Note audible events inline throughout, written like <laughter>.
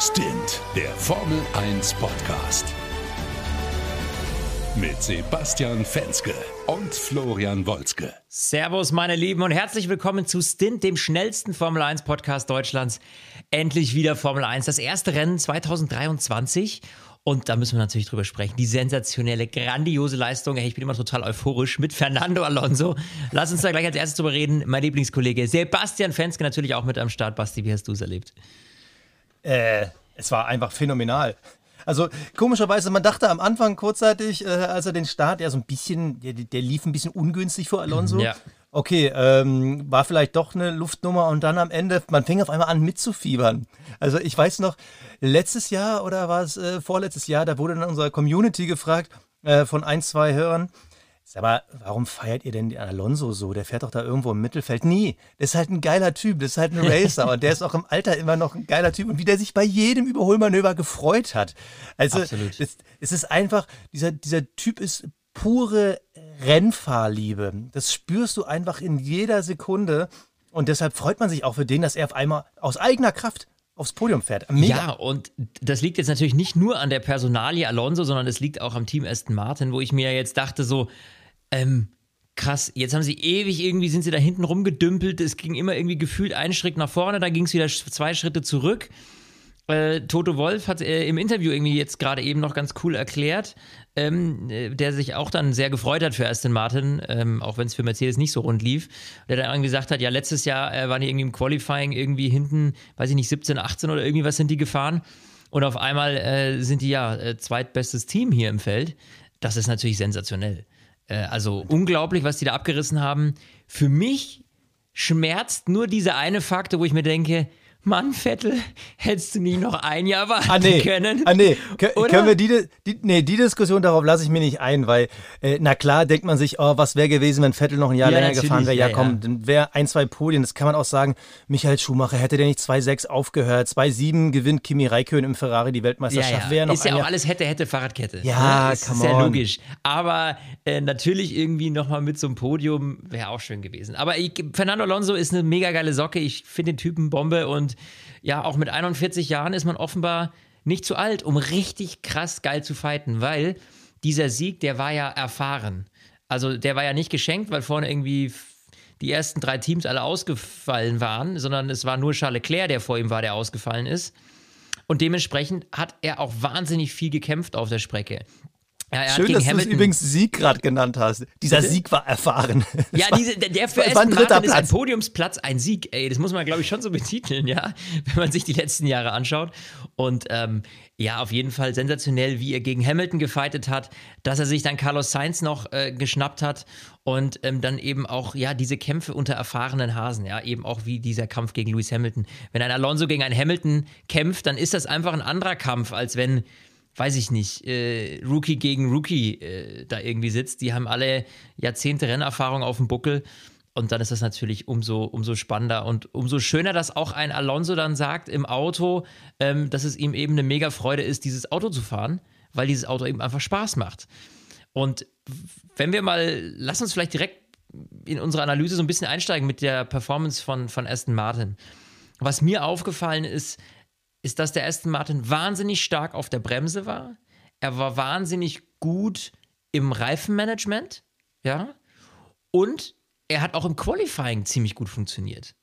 Stint, der Formel 1 Podcast. Mit Sebastian Fenske und Florian Wolzke. Servus, meine Lieben, und herzlich willkommen zu Stint, dem schnellsten Formel 1 Podcast Deutschlands. Endlich wieder Formel 1, das erste Rennen 2023. Und da müssen wir natürlich drüber sprechen. Die sensationelle, grandiose Leistung. Ich bin immer total euphorisch mit Fernando Alonso. Lass uns da gleich als erstes drüber reden. Mein Lieblingskollege Sebastian Fenske natürlich auch mit am Start. Basti, wie hast du es erlebt? Äh, es war einfach phänomenal. Also komischerweise, man dachte am Anfang kurzzeitig, äh, als er den Start, ja so ein bisschen, der, der lief ein bisschen ungünstig vor Alonso. Ja. Okay, ähm, war vielleicht doch eine Luftnummer und dann am Ende, man fing auf einmal an mitzufiebern. Also ich weiß noch, letztes Jahr oder war es äh, vorletztes Jahr, da wurde in unserer Community gefragt äh, von ein, zwei Hörern, Sag mal, warum feiert ihr denn den Alonso so? Der fährt doch da irgendwo im Mittelfeld. Nie. Der ist halt ein geiler Typ. Das ist halt ein <laughs> Racer. und der ist auch im Alter immer noch ein geiler Typ. Und wie der sich bei jedem Überholmanöver gefreut hat. Also. Es, es ist einfach, dieser, dieser Typ ist pure Rennfahrliebe. Das spürst du einfach in jeder Sekunde. Und deshalb freut man sich auch für den, dass er auf einmal aus eigener Kraft aufs Podium fährt. Mega. Ja, und das liegt jetzt natürlich nicht nur an der Personalie Alonso, sondern es liegt auch am Team Aston Martin, wo ich mir jetzt dachte, so, ähm, krass, jetzt haben sie ewig irgendwie, sind sie da hinten rumgedümpelt, es ging immer irgendwie gefühlt einen Schritt nach vorne, dann ging es wieder zwei Schritte zurück. Äh, Toto Wolf hat äh, im Interview irgendwie jetzt gerade eben noch ganz cool erklärt, ähm, äh, der sich auch dann sehr gefreut hat für Aston Martin, ähm, auch wenn es für Mercedes nicht so rund lief. Der dann irgendwie gesagt hat, ja, letztes Jahr äh, waren die irgendwie im Qualifying irgendwie hinten, weiß ich nicht, 17, 18 oder irgendwie was sind die gefahren. Und auf einmal äh, sind die ja äh, zweitbestes Team hier im Feld. Das ist natürlich sensationell. Äh, also unglaublich, was die da abgerissen haben. Für mich schmerzt nur dieser eine Faktor, wo ich mir denke, Mann, Vettel, hättest du nicht noch ein Jahr warten ah, nee. können? Ah, nee. können wir die, die, nee, die Diskussion, darauf lasse ich mir nicht ein, weil, äh, na klar, denkt man sich, oh, was wäre gewesen, wenn Vettel noch ein Jahr ja, länger gefahren wäre? Ja, ja, komm, dann wäre ein, zwei Podien. Das kann man auch sagen. Michael Schumacher, hätte der nicht 2-6 aufgehört? 2-7 gewinnt Kimi Räikkönen im Ferrari die Weltmeisterschaft. Ja, ja. Ist ja auch alles hätte, hätte Fahrradkette. Ja, ne? Ist sehr on. logisch. Aber äh, natürlich irgendwie nochmal mit so einem Podium wäre auch schön gewesen. Aber ich, Fernando Alonso ist eine mega geile Socke. Ich finde den Typen Bombe und ja, auch mit 41 Jahren ist man offenbar nicht zu alt, um richtig krass geil zu fighten, weil dieser Sieg, der war ja erfahren. Also der war ja nicht geschenkt, weil vorne irgendwie die ersten drei Teams alle ausgefallen waren, sondern es war nur Charles Leclerc, der vor ihm war, der ausgefallen ist. Und dementsprechend hat er auch wahnsinnig viel gekämpft auf der Strecke. Ja, Schön, dass du es übrigens Sieg gerade genannt hast. Dieser Sieg war erfahren. Ja, diese, der für Aston Martin ist ein Podiumsplatz ein Sieg. Ey, das muss man, glaube ich, schon so betiteln, ja, <laughs> wenn man sich die letzten Jahre anschaut. Und ähm, ja, auf jeden Fall sensationell, wie er gegen Hamilton gefightet hat, dass er sich dann Carlos Sainz noch äh, geschnappt hat und ähm, dann eben auch, ja, diese Kämpfe unter erfahrenen Hasen, ja, eben auch wie dieser Kampf gegen Lewis Hamilton. Wenn ein Alonso gegen einen Hamilton kämpft, dann ist das einfach ein anderer Kampf, als wenn weiß ich nicht, äh, Rookie gegen Rookie äh, da irgendwie sitzt. Die haben alle Jahrzehnte Rennerfahrung auf dem Buckel. Und dann ist das natürlich umso, umso spannender und umso schöner, dass auch ein Alonso dann sagt im Auto, ähm, dass es ihm eben eine mega Freude ist, dieses Auto zu fahren, weil dieses Auto eben einfach Spaß macht. Und wenn wir mal, lass uns vielleicht direkt in unsere Analyse so ein bisschen einsteigen mit der Performance von, von Aston Martin. Was mir aufgefallen ist, ist, dass der Aston Martin wahnsinnig stark auf der Bremse war. Er war wahnsinnig gut im Reifenmanagement, ja. Und er hat auch im Qualifying ziemlich gut funktioniert.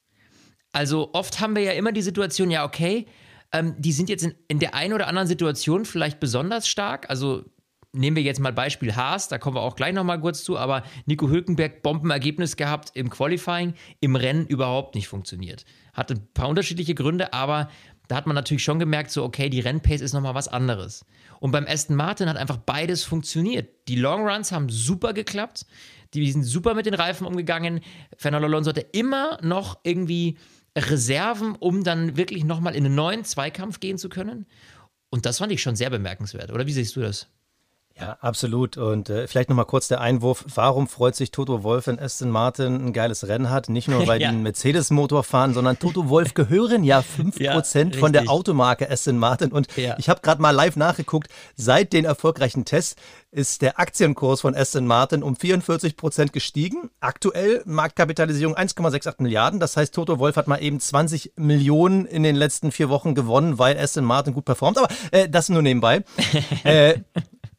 Also oft haben wir ja immer die Situation, ja, okay, ähm, die sind jetzt in, in der einen oder anderen Situation vielleicht besonders stark. Also nehmen wir jetzt mal Beispiel Haas, da kommen wir auch gleich nochmal kurz zu, aber Nico Hülkenberg Bombenergebnis gehabt im Qualifying, im Rennen überhaupt nicht funktioniert. Hatte ein paar unterschiedliche Gründe, aber da hat man natürlich schon gemerkt, so, okay, die Rennpace ist nochmal was anderes. Und beim Aston Martin hat einfach beides funktioniert. Die Long Runs haben super geklappt, die sind super mit den Reifen umgegangen. Fernando Alonso hatte immer noch irgendwie Reserven, um dann wirklich nochmal in einen neuen Zweikampf gehen zu können. Und das fand ich schon sehr bemerkenswert, oder wie siehst du das? Ja, absolut. Und äh, vielleicht nochmal kurz der Einwurf. Warum freut sich Toto Wolf, wenn Aston Martin ein geiles Rennen hat? Nicht nur, <laughs> weil ja. die einen Mercedes-Motor fahren, sondern Toto Wolf gehören ja <laughs> 5% ja, von der Automarke Aston Martin. Und ja. ich habe gerade mal live nachgeguckt, seit den erfolgreichen Tests ist der Aktienkurs von Aston Martin um 44% gestiegen. Aktuell Marktkapitalisierung 1,68 Milliarden. Das heißt, Toto Wolf hat mal eben 20 Millionen in den letzten vier Wochen gewonnen, weil Aston Martin gut performt. Aber äh, das nur nebenbei. <laughs> äh,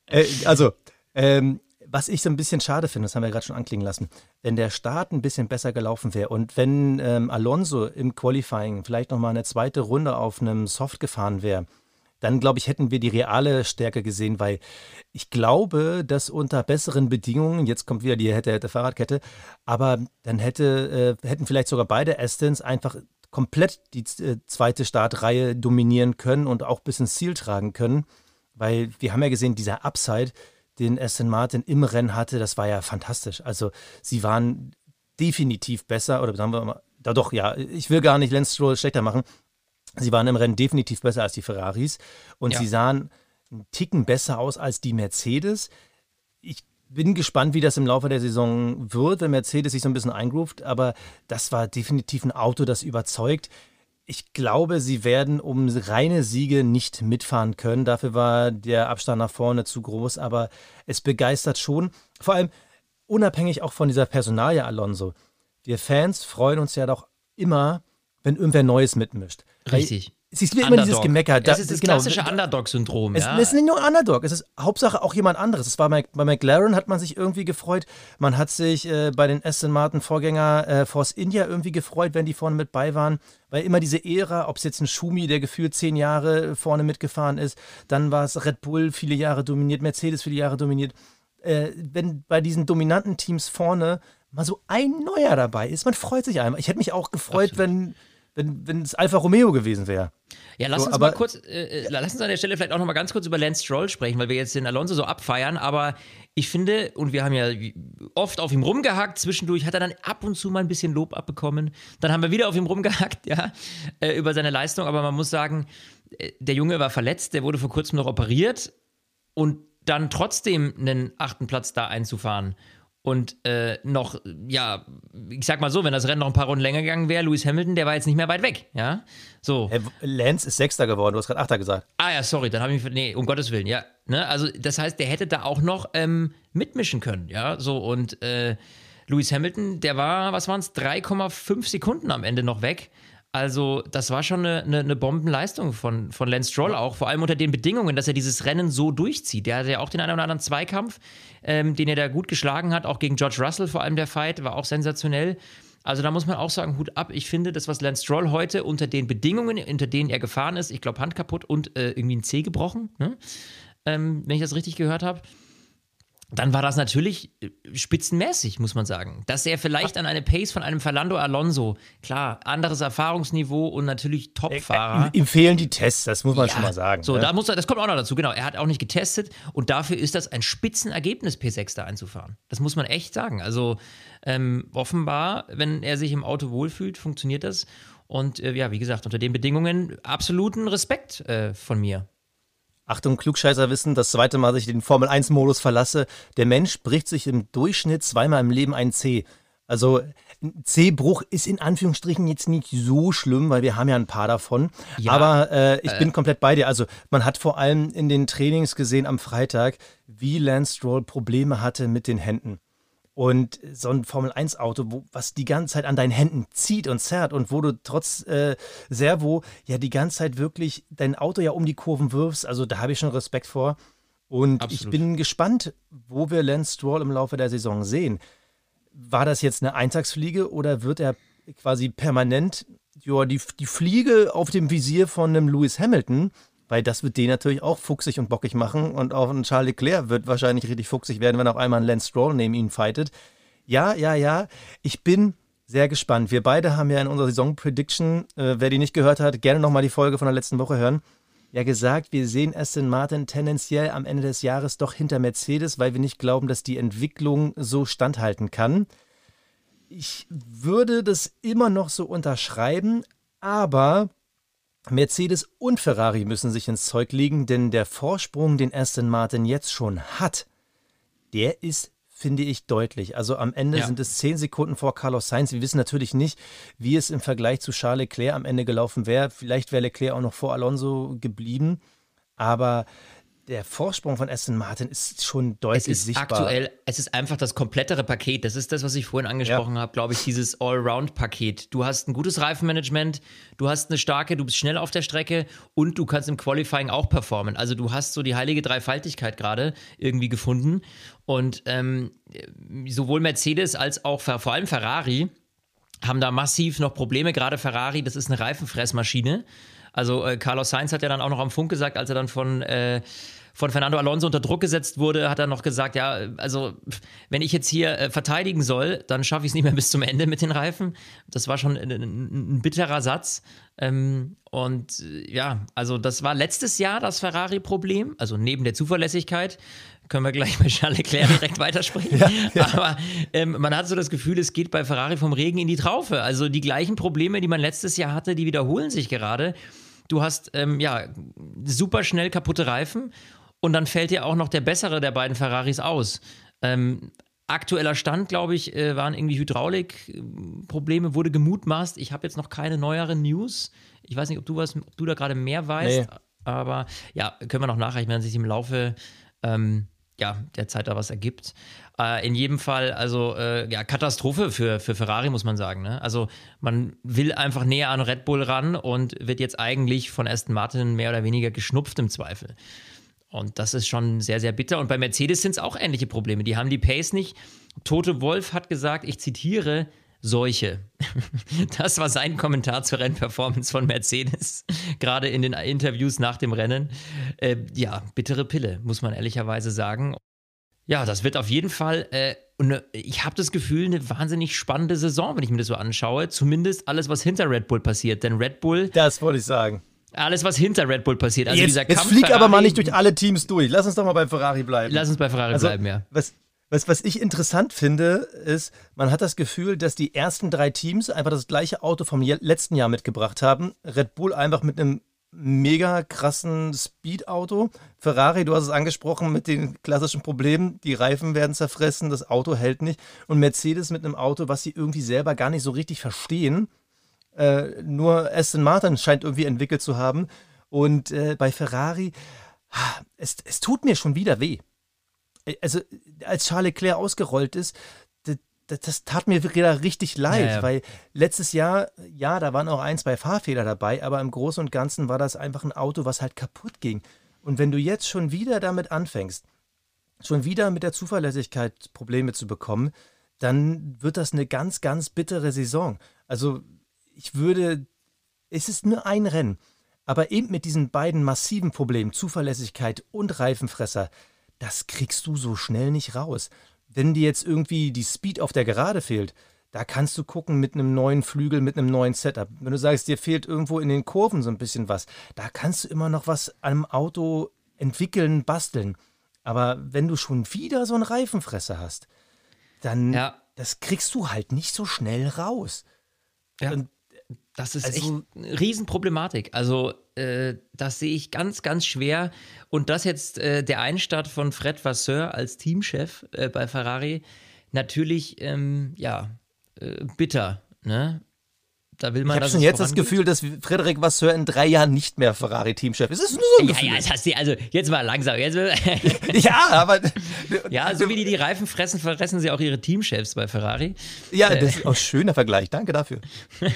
äh, also, ähm, was ich so ein bisschen schade finde, das haben wir gerade schon anklingen lassen, wenn der Start ein bisschen besser gelaufen wäre und wenn ähm, Alonso im Qualifying vielleicht nochmal eine zweite Runde auf einem Soft gefahren wäre, dann glaube ich, hätten wir die reale Stärke gesehen, weil ich glaube, dass unter besseren Bedingungen, jetzt kommt wieder die hätte, hätte Fahrradkette, aber dann hätte, äh, hätten vielleicht sogar beide Astons einfach komplett die äh, zweite Startreihe dominieren können und auch bis ins Ziel tragen können. Weil wir haben ja gesehen, dieser Upside, den Aston Martin im Rennen hatte, das war ja fantastisch. Also sie waren definitiv besser, oder sagen wir mal, da doch, ja, ich will gar nicht Lance Stroll schlechter machen. Sie waren im Rennen definitiv besser als die Ferraris und ja. sie sahen einen Ticken besser aus als die Mercedes. Ich bin gespannt, wie das im Laufe der Saison wird, wenn Mercedes sich so ein bisschen eingroovt, aber das war definitiv ein Auto, das überzeugt ich glaube, sie werden um reine Siege nicht mitfahren können. Dafür war der Abstand nach vorne zu groß, aber es begeistert schon. Vor allem unabhängig auch von dieser Personalie Alonso. Wir Fans freuen uns ja doch immer, wenn irgendwer Neues mitmischt. Richtig. Es ist immer dieses Gemecker. Das ist das genau, klassische Underdog-Syndrom. Es, ja. es, ist nicht nur Underdog, es ist Hauptsache auch jemand anderes. Es war bei, bei McLaren hat man sich irgendwie gefreut. Man hat sich äh, bei den Aston Martin Vorgänger äh, Force India irgendwie gefreut, wenn die vorne mit bei waren. Weil immer diese Ära, ob es jetzt ein Schumi, der gefühlt zehn Jahre vorne mitgefahren ist, dann war es Red Bull viele Jahre dominiert, Mercedes viele Jahre dominiert. Äh, wenn bei diesen dominanten Teams vorne mal so ein neuer dabei ist, man freut sich einmal. Ich hätte mich auch gefreut, Absolut. wenn wenn, wenn es Alfa Romeo gewesen wäre. Ja, lass so, uns mal kurz, äh, äh, lass uns an der Stelle vielleicht auch noch mal ganz kurz über Lance Stroll sprechen, weil wir jetzt den Alonso so abfeiern, aber ich finde, und wir haben ja oft auf ihm rumgehackt, zwischendurch hat er dann ab und zu mal ein bisschen Lob abbekommen, dann haben wir wieder auf ihm rumgehackt, <laughs> ja, äh, über seine Leistung, aber man muss sagen, äh, der Junge war verletzt, der wurde vor kurzem noch operiert. Und dann trotzdem einen achten Platz da einzufahren und äh, noch, ja, ich sag mal so, wenn das Rennen noch ein paar Runden länger gegangen wäre, Lewis Hamilton, der war jetzt nicht mehr weit weg, ja. So. Hey, Lance ist Sechster geworden, du hast gerade Achter gesagt. Ah ja, sorry, dann habe ich mich, nee, um Gottes Willen, ja. Ne? Also, das heißt, der hätte da auch noch ähm, mitmischen können, ja. So, und äh, Lewis Hamilton, der war, was waren es, 3,5 Sekunden am Ende noch weg. Also, das war schon eine, eine, eine, Bombenleistung von, von Lance Stroll auch, vor allem unter den Bedingungen, dass er dieses Rennen so durchzieht. Der hatte ja auch den einen oder anderen Zweikampf, ähm, den er da gut geschlagen hat, auch gegen George Russell, vor allem der Fight, war auch sensationell. Also da muss man auch sagen, Hut ab. Ich finde, das, was Lance Stroll heute unter den Bedingungen, unter denen er gefahren ist, ich glaube Hand kaputt und äh, irgendwie ein C gebrochen, ne? ähm, wenn ich das richtig gehört habe, dann war das natürlich äh, spitzenmäßig, muss man sagen. Dass er vielleicht an eine Pace von einem Fernando Alonso, klar, anderes Erfahrungsniveau und natürlich Topfahrer. Ihm fehlen die Tests, das muss man ja, schon mal sagen. So, ne? da muss er, das kommt auch noch dazu, genau. Er hat auch nicht getestet und dafür ist das ein Spitzenergebnis, P6 da einzufahren. Das muss man echt sagen. Also ähm, offenbar, wenn er sich im Auto wohlfühlt, funktioniert das. Und äh, ja, wie gesagt, unter den Bedingungen absoluten Respekt äh, von mir. Achtung, Klugscheißer wissen, das zweite Mal, dass ich den Formel-1-Modus verlasse. Der Mensch bricht sich im Durchschnitt zweimal im Leben ein C. Also ein C-Bruch ist in Anführungsstrichen jetzt nicht so schlimm, weil wir haben ja ein paar davon. Ja, Aber äh, ich äh, bin komplett bei dir. Also man hat vor allem in den Trainings gesehen am Freitag, wie Lance Stroll Probleme hatte mit den Händen. Und so ein Formel-1-Auto, was die ganze Zeit an deinen Händen zieht und zerrt und wo du trotz äh, Servo ja die ganze Zeit wirklich dein Auto ja um die Kurven wirfst, also da habe ich schon Respekt vor. Und Absolut. ich bin gespannt, wo wir Lance Stroll im Laufe der Saison sehen. War das jetzt eine Eintagsfliege oder wird er quasi permanent ja, die, die Fliege auf dem Visier von einem Lewis Hamilton weil das wird den natürlich auch fuchsig und bockig machen und auch ein Charles Leclerc wird wahrscheinlich richtig fuchsig werden, wenn auf einmal ein Lance Stroll neben ihm fightet. Ja, ja, ja, ich bin sehr gespannt. Wir beide haben ja in unserer Saison-Prediction, äh, wer die nicht gehört hat, gerne nochmal die Folge von der letzten Woche hören, ja gesagt, wir sehen Aston Martin tendenziell am Ende des Jahres doch hinter Mercedes, weil wir nicht glauben, dass die Entwicklung so standhalten kann. Ich würde das immer noch so unterschreiben, aber Mercedes und Ferrari müssen sich ins Zeug legen, denn der Vorsprung, den Aston Martin jetzt schon hat, der ist finde ich deutlich. Also am Ende ja. sind es zehn Sekunden vor Carlos Sainz. Wir wissen natürlich nicht, wie es im Vergleich zu Charles Leclerc am Ende gelaufen wäre. Vielleicht wäre Leclerc auch noch vor Alonso geblieben. Aber der Vorsprung von Aston Martin ist schon deutlich es ist sichtbar. Aktuell, es ist einfach das komplettere Paket. Das ist das, was ich vorhin angesprochen ja. habe, glaube ich, dieses Allround-Paket. Du hast ein gutes Reifenmanagement, du hast eine starke, du bist schnell auf der Strecke und du kannst im Qualifying auch performen. Also du hast so die heilige Dreifaltigkeit gerade irgendwie gefunden. Und ähm, sowohl Mercedes als auch vor allem Ferrari haben da massiv noch Probleme. Gerade Ferrari, das ist eine Reifenfressmaschine. Also äh, Carlos Sainz hat ja dann auch noch am Funk gesagt, als er dann von äh, von Fernando Alonso unter Druck gesetzt wurde, hat er noch gesagt, ja, also wenn ich jetzt hier äh, verteidigen soll, dann schaffe ich es nicht mehr bis zum Ende mit den Reifen. Das war schon ein, ein, bitterer Satz. Ähm, und äh, ja, also das war letztes Jahr das Ferrari-Problem, also neben der Zuverlässigkeit. Können wir gleich <laughs> bei Charles Leclerc direkt weitersprechen. ja, ja. Aber ähm, man hat so das Gefühl, es geht bei Ferrari vom Regen in die Traufe. Also die gleichen Probleme, die man letztes Jahr hatte, die wiederholen sich gerade. Du hast ähm, ja super schnell kaputte Reifen und dann fällt dir auch noch der bessere der beiden Ferraris aus. Ähm, aktueller Stand, glaube ich, äh, waren irgendwie Hydraulikprobleme, wurde gemutmaßt. Ich habe jetzt noch keine neueren News. Ich weiß nicht, ob du was, ob du da gerade mehr weißt, nee. aber ja, können wir noch nachreichen, wenn sich im Laufe ähm, ja, der Zeit da was ergibt. Äh, in jedem Fall, also äh, ja, Katastrophe für, für Ferrari, muss man sagen. Ne? Also man will einfach näher an Red Bull ran und wird jetzt eigentlich von Aston Martin mehr oder weniger geschnupft im Zweifel. Und das ist schon sehr, sehr bitter. Und bei Mercedes sind es auch ähnliche Probleme. Die haben die Pace nicht. Tote Wolf hat gesagt, ich zitiere, Seuche. <laughs> Das war sein Kommentar zur Rennperformance von Mercedes, <laughs> gerade in den Interviews nach dem Rennen. Äh, ja, bittere Pille, muss man ehrlicherweise sagen. Ja, das wird auf jeden Fall, äh, eine, ich habe das Gefühl, eine wahnsinnig spannende Saison, wenn ich mir das so anschaue. Zumindest alles, was hinter Red Bull passiert. Denn Red Bull. Das wollte ich sagen. Alles, was hinter Red Bull passiert. Also jetzt, dieser jetzt flieg aber mal nicht durch alle Teams durch. Lass uns doch mal bei Ferrari bleiben. Lass uns bei Ferrari also, bleiben, ja. Was, was, was ich interessant finde, ist, man hat das Gefühl, dass die ersten drei Teams einfach das gleiche Auto vom letzten Jahr mitgebracht haben. Red Bull einfach mit einem mega krassen Speed-Auto. Ferrari, du hast es angesprochen, mit den klassischen Problemen. Die Reifen werden zerfressen, das Auto hält nicht. Und Mercedes mit einem Auto, was sie irgendwie selber gar nicht so richtig verstehen äh, nur Aston Martin scheint irgendwie entwickelt zu haben. Und äh, bei Ferrari, es, es tut mir schon wieder weh. Äh, also, als Charles Leclerc ausgerollt ist, das, das tat mir wieder richtig leid, ja, ja. weil letztes Jahr, ja, da waren auch ein, zwei Fahrfehler dabei, aber im Großen und Ganzen war das einfach ein Auto, was halt kaputt ging. Und wenn du jetzt schon wieder damit anfängst, schon wieder mit der Zuverlässigkeit Probleme zu bekommen, dann wird das eine ganz, ganz bittere Saison. Also ich würde, es ist nur ein Rennen, aber eben mit diesen beiden massiven Problemen, Zuverlässigkeit und Reifenfresser, das kriegst du so schnell nicht raus. Wenn dir jetzt irgendwie die Speed auf der Gerade fehlt, da kannst du gucken mit einem neuen Flügel, mit einem neuen Setup. Wenn du sagst, dir fehlt irgendwo in den Kurven so ein bisschen was, da kannst du immer noch was am Auto entwickeln, basteln. Aber wenn du schon wieder so einen Reifenfresser hast, dann ja. das kriegst du halt nicht so schnell raus. Ja. Und das ist also, echt eine Riesenproblematik. Also, äh, das sehe ich ganz, ganz schwer. Und das jetzt äh, der Einstart von Fred Vasseur als Teamchef äh, bei Ferrari, natürlich, ähm, ja, äh, bitter. Ne? Da will man, ich habe schon jetzt das Gefühl, dass Frederik Vasseur in drei Jahren nicht mehr Ferrari-Teamchef ist. Es ist nur so ein Ja, Gefühl. ja, das hast du, also jetzt mal langsam. Jetzt, <laughs> ja, aber. ja, so wie die die Reifen fressen, fressen sie auch ihre Teamchefs bei Ferrari. Ja, das ist auch ein schöner Vergleich. Danke dafür. <laughs>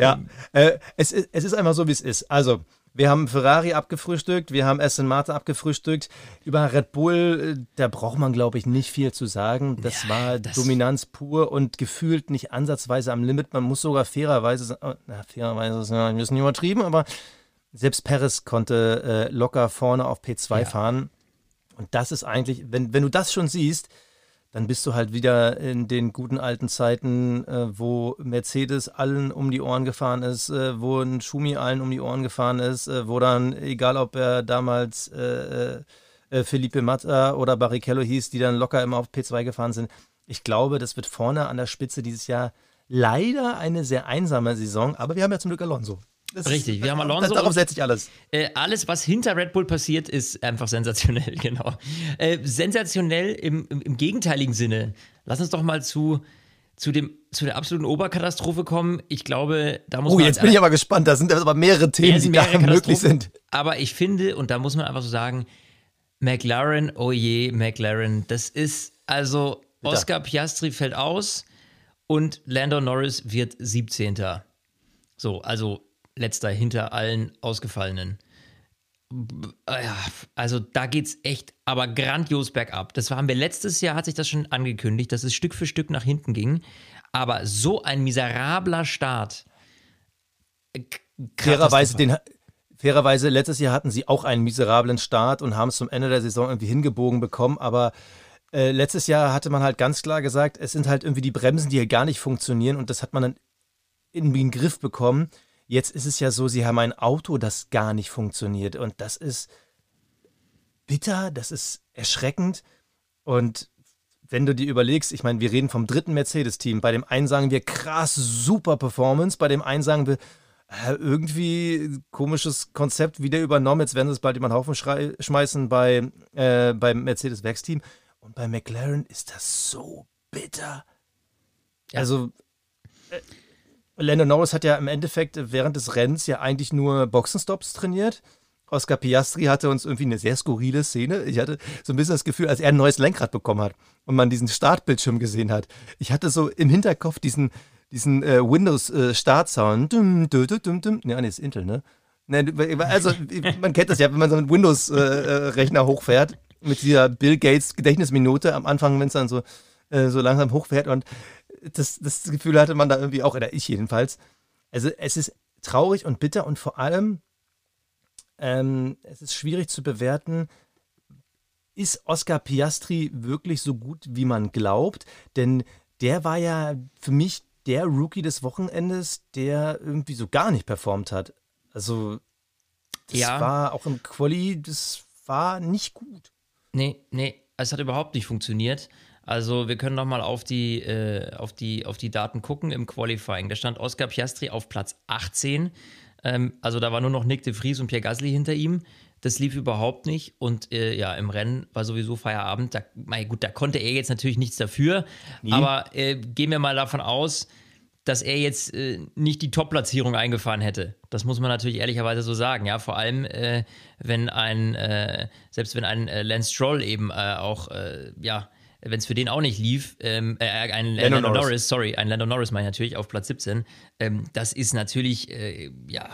ja, äh, es, es ist einfach so, wie es ist. Also, wir haben Ferrari abgefrühstückt, wir haben Aston Martin abgefrühstückt. Über Red Bull, äh, da braucht man, glaube ich, nicht viel zu sagen. Das ja, war das Dominanz pur und gefühlt nicht ansatzweise am Limit. Man muss sogar fairerweise, sagen, oh, na, fairerweise ist ja ein bisschen übertrieben, aber selbst Perez konnte äh, locker vorne auf P2 ja. fahren. Und das ist eigentlich, wenn, wenn du das schon siehst, dann bist du halt wieder in den guten alten Zeiten, äh, wo Mercedes allen um die Ohren gefahren ist, äh, wo ein Schumi allen um die Ohren gefahren ist, äh, wo dann, egal ob er damals äh, äh, Felipe Mata oder Barrichello hieß, die dann locker immer auf P2 gefahren sind. Ich glaube, das wird vorne an der Spitze dieses Jahr leider eine sehr einsame Saison, aber wir haben ja zum Glück Alonso. Das Richtig, wir haben <laughs> Alonso. Darauf setze ich alles. Äh, alles, was hinter Red Bull passiert, ist einfach sensationell, <laughs> genau. Äh, sensationell im, im, im, gegenteiligen Sinne. Lass uns doch mal zu, zu, dem, zu der absoluten Oberkatastrophe kommen. Ich glaube, da muss oh, man. Oh, jetzt bin ich aber gespannt. Da sind aber mehrere Themen, die mehrere da möglich sind. Aber ich finde, und da muss man einfach so sagen, McLaren, oh je, McLaren, das ist also Oscar Piastri fällt aus und Lando Norris wird 17. So, also letzter hinter allen Ausgefallenen. Also da geht es echt aber grandios bergab. Das haben wir letztes Jahr, hat sich das schon angekündigt, dass es Stück für Stück nach hinten ging. Aber so ein miserabler Start. Fairerweise, den, fairerweise, letztes Jahr hatten sie auch einen miserablen Start und haben es zum Ende der Saison irgendwie hingebogen bekommen, aber äh, letztes Jahr hatte man halt ganz klar gesagt, es sind halt irgendwie die Bremsen, die hier gar nicht funktionieren und das hat man dann irgendwie in den Griff bekommen. Jetzt ist es ja so, sie haben ein Auto, das gar nicht funktioniert und das ist bitter, das ist erschreckend und wenn du dir überlegst, ich meine, wir reden vom dritten Mercedes-Team, bei dem einen sagen wir krass, super Performance, bei dem einen sagen wir, äh, irgendwie komisches Konzept wieder übernommen. Jetzt werden sie es bald über den Haufen schmeißen bei, äh, beim Mercedes-Werksteam. Und bei McLaren ist das so bitter. Ja. Also, äh, Lando Norris hat ja im Endeffekt während des Rennens ja eigentlich nur Boxenstops trainiert. Oscar Piastri hatte uns irgendwie eine sehr skurrile Szene. Ich hatte so ein bisschen das Gefühl, als er ein neues Lenkrad bekommen hat und man diesen Startbildschirm gesehen hat. Ich hatte so im Hinterkopf diesen, diesen äh, Windows-Startsound. Äh, dum, dum, dum, dum. Nee, ist Intel, ne? Also, man kennt das ja, wenn man so einen Windows-Rechner äh, hochfährt mit dieser Bill Gates Gedächtnisminute am Anfang, wenn es dann so, äh, so langsam hochfährt. Und das, das Gefühl hatte man da irgendwie auch, oder ich jedenfalls. Also es ist traurig und bitter und vor allem, ähm, es ist schwierig zu bewerten, ist Oscar Piastri wirklich so gut, wie man glaubt? Denn der war ja für mich der Rookie des Wochenendes, der irgendwie so gar nicht performt hat. Also, das ja. war auch im Quali, das war nicht gut. Nee, nee, es hat überhaupt nicht funktioniert. Also wir können nochmal auf die, äh, auf, die, auf die Daten gucken im Qualifying. Da stand Oscar Piastri auf Platz 18. Ähm, also da war nur noch Nick de Vries und Pierre Gasly hinter ihm. Das lief überhaupt nicht. Und äh, ja, im Rennen war sowieso Feierabend. Da, gut, da konnte er jetzt natürlich nichts dafür. Nie. Aber äh, gehen wir mal davon aus, dass er jetzt äh, nicht die Top-Platzierung eingefahren hätte. Das muss man natürlich ehrlicherweise so sagen. Ja, vor allem, äh, wenn ein, äh, selbst wenn ein äh, Lance Stroll eben äh, auch, äh, ja, wenn es für den auch nicht lief, ähm, ein Lando, Lando Norris. Norris. sorry, ein Lando Norris meine ich natürlich auf Platz 17. Ähm, das ist natürlich, ja,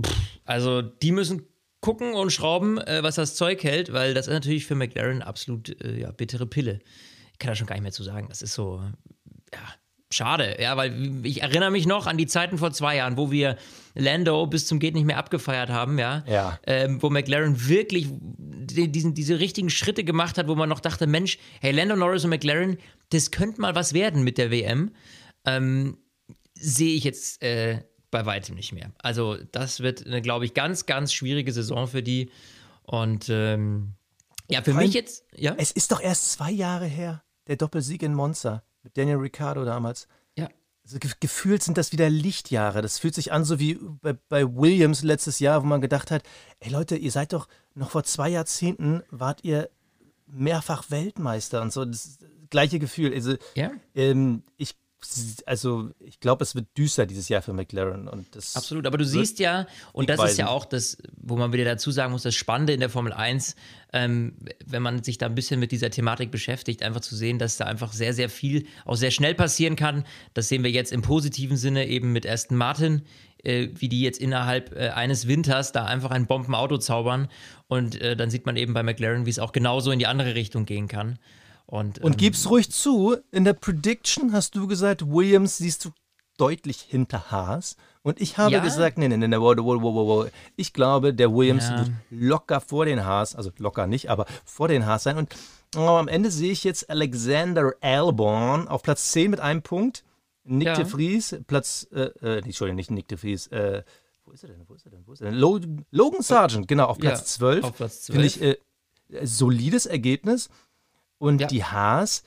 pff, also die müssen gucken und schrauben, was das Zeug hält, weil das ist natürlich für McLaren absolut ja, bittere Pille. Ich kann da schon gar nicht mehr zu sagen. Das ist so, ja, Schade, ja, weil ich erinnere mich noch an die Zeiten vor zwei Jahren, wo wir Lando bis zum Geht nicht mehr abgefeiert haben, ja. ja. Ähm, wo McLaren wirklich die, diesen, diese richtigen Schritte gemacht hat, wo man noch dachte, Mensch, hey, Lando Norris und McLaren, das könnte mal was werden mit der WM. Ähm, Sehe ich jetzt äh, bei weitem nicht mehr. Also, das wird eine, glaube ich, ganz, ganz schwierige Saison für die. Und ähm, ja, für mich jetzt, ja. Es ist doch erst zwei Jahre her, der Doppelsieg in Monza mit Daniel Ricciardo damals. Ja. Also ge gefühlt sind das wieder Lichtjahre. Das fühlt sich an, so wie bei, bei, Williams letztes Jahr, wo man gedacht hat, ey Leute, ihr seid doch noch vor zwei Jahrzehnten, wart ihr mehrfach Weltmeister und so. Das, das gleiche Gefühl. Also, ja. ähm, ich also ich glaube, es wird düster dieses Jahr für McLaren. Und das Absolut, aber du siehst ja, und das ist ja auch das, wo man wieder dazu sagen muss, das Spannende in der Formel 1, ähm, wenn man sich da ein bisschen mit dieser Thematik beschäftigt, einfach zu sehen, dass da einfach sehr, sehr viel auch sehr schnell passieren kann. Das sehen wir jetzt im positiven Sinne eben mit Aston Martin, äh, wie die jetzt innerhalb äh, eines Winters da einfach ein Bombenauto zaubern. Und äh, dann sieht man eben bei McLaren, wie es auch genauso in die andere Richtung gehen kann. Und, und ähm, gib's ruhig zu, in der Prediction hast du gesagt, Williams siehst du deutlich hinter Haas. Und ich habe ja. gesagt, nee, nee, nee, wow, wow, wow, wow. Ich glaube, der Williams ja. wird locker vor den Haas, also locker nicht, aber vor den Haas sein. Und oh, am Ende sehe ich jetzt Alexander Albon auf Platz 10 mit einem Punkt. Nick ja. de Vries, Platz, äh, äh, Entschuldigung, nicht Nick de Vries, äh, wo ist er denn, wo ist er denn, wo ist er denn? Logan Sargent, genau, auf Platz ja, 12. Auf Platz 12. Finde ich, äh, solides Ergebnis. Und ja. die Haas,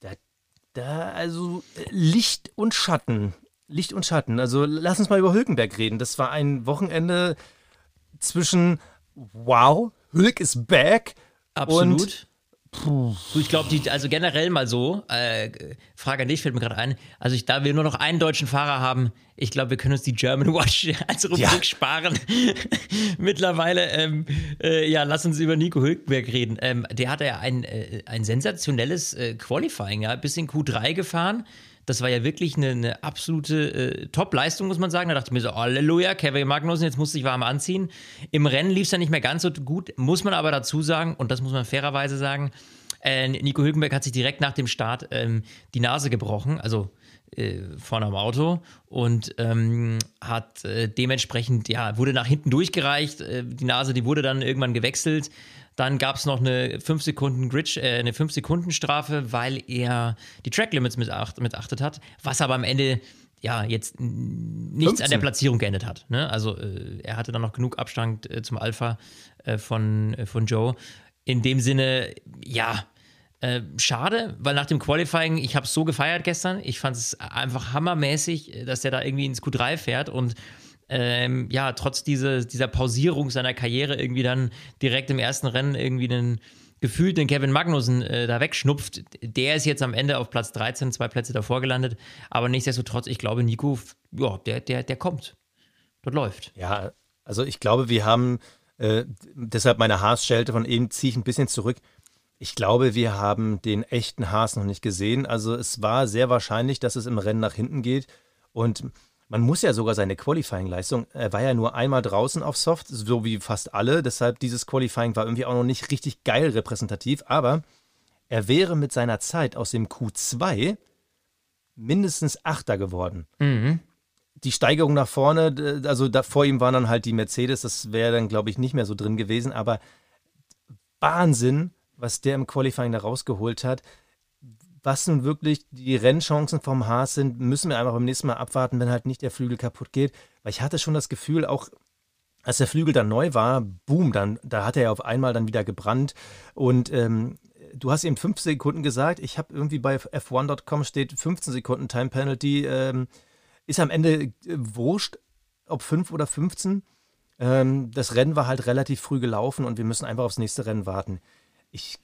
da, da, also Licht und Schatten Licht und Schatten. Also lass uns mal über Hülkenberg reden. Das war ein Wochenende zwischen Wow, Hülk ist back. Absolut. Und Puh. Ich glaube, also generell mal so, äh, Frage an dich fällt mir gerade ein. Also ich, da wir nur noch einen deutschen Fahrer haben, ich glaube, wir können uns die German Watch <laughs> als Rubrik ja. sparen. <laughs> Mittlerweile, ähm, äh, ja, lass uns über Nico Hülkenberg reden. Ähm, der hatte ja ein, äh, ein sensationelles äh, Qualifying, ja, bis in Q3 gefahren. Das war ja wirklich eine, eine absolute äh, Top-Leistung, muss man sagen. Da dachte ich mir so, Halleluja, Kevin Magnussen, jetzt musste ich warm anziehen. Im Rennen lief es dann nicht mehr ganz so gut, muss man aber dazu sagen, und das muss man fairerweise sagen, äh, Nico Hülkenberg hat sich direkt nach dem Start ähm, die Nase gebrochen, also äh, vorne am Auto und ähm, hat äh, dementsprechend, ja, wurde nach hinten durchgereicht. Äh, die Nase, die wurde dann irgendwann gewechselt. Dann gab es noch eine 5 Sekunden Grid, äh, eine 5 Sekunden Strafe, weil er die Track Limits missachtet hat, was aber am Ende ja jetzt nichts 15. an der Platzierung geändert hat. Ne? Also äh, er hatte dann noch genug Abstand äh, zum Alpha äh, von, äh, von Joe. In dem Sinne, ja, äh, schade, weil nach dem Qualifying, ich habe es so gefeiert gestern. Ich fand es einfach hammermäßig, dass der da irgendwie ins Q3 fährt und ähm, ja, trotz diese, dieser Pausierung seiner Karriere irgendwie dann direkt im ersten Rennen irgendwie einen gefühlt den Kevin Magnussen äh, da wegschnupft. Der ist jetzt am Ende auf Platz 13, zwei Plätze davor gelandet. Aber nichtsdestotrotz, ich glaube, Nico, ja, der, der, der kommt. Dort läuft. Ja, also ich glaube, wir haben, äh, deshalb meine Haarschelte von eben ziehe ich ein bisschen zurück. Ich glaube, wir haben den echten Haas noch nicht gesehen. Also es war sehr wahrscheinlich, dass es im Rennen nach hinten geht. Und man muss ja sogar seine Qualifying-Leistung, er war ja nur einmal draußen auf Soft, so wie fast alle, deshalb dieses Qualifying war irgendwie auch noch nicht richtig geil repräsentativ, aber er wäre mit seiner Zeit aus dem Q2 mindestens Achter geworden. Mhm. Die Steigerung nach vorne, also da, vor ihm waren dann halt die Mercedes, das wäre dann, glaube ich, nicht mehr so drin gewesen, aber Wahnsinn, was der im Qualifying da rausgeholt hat was nun wirklich die Rennchancen vom Haas sind, müssen wir einfach beim nächsten Mal abwarten, wenn halt nicht der Flügel kaputt geht. Weil ich hatte schon das Gefühl, auch als der Flügel dann neu war, boom, dann, da hat er ja auf einmal dann wieder gebrannt. Und ähm, du hast eben fünf Sekunden gesagt. Ich habe irgendwie bei F1.com steht 15 Sekunden Time Penalty. Ähm, ist am Ende äh, wurscht, ob 5 oder 15. Ähm, das Rennen war halt relativ früh gelaufen und wir müssen einfach aufs nächste Rennen warten. Ich,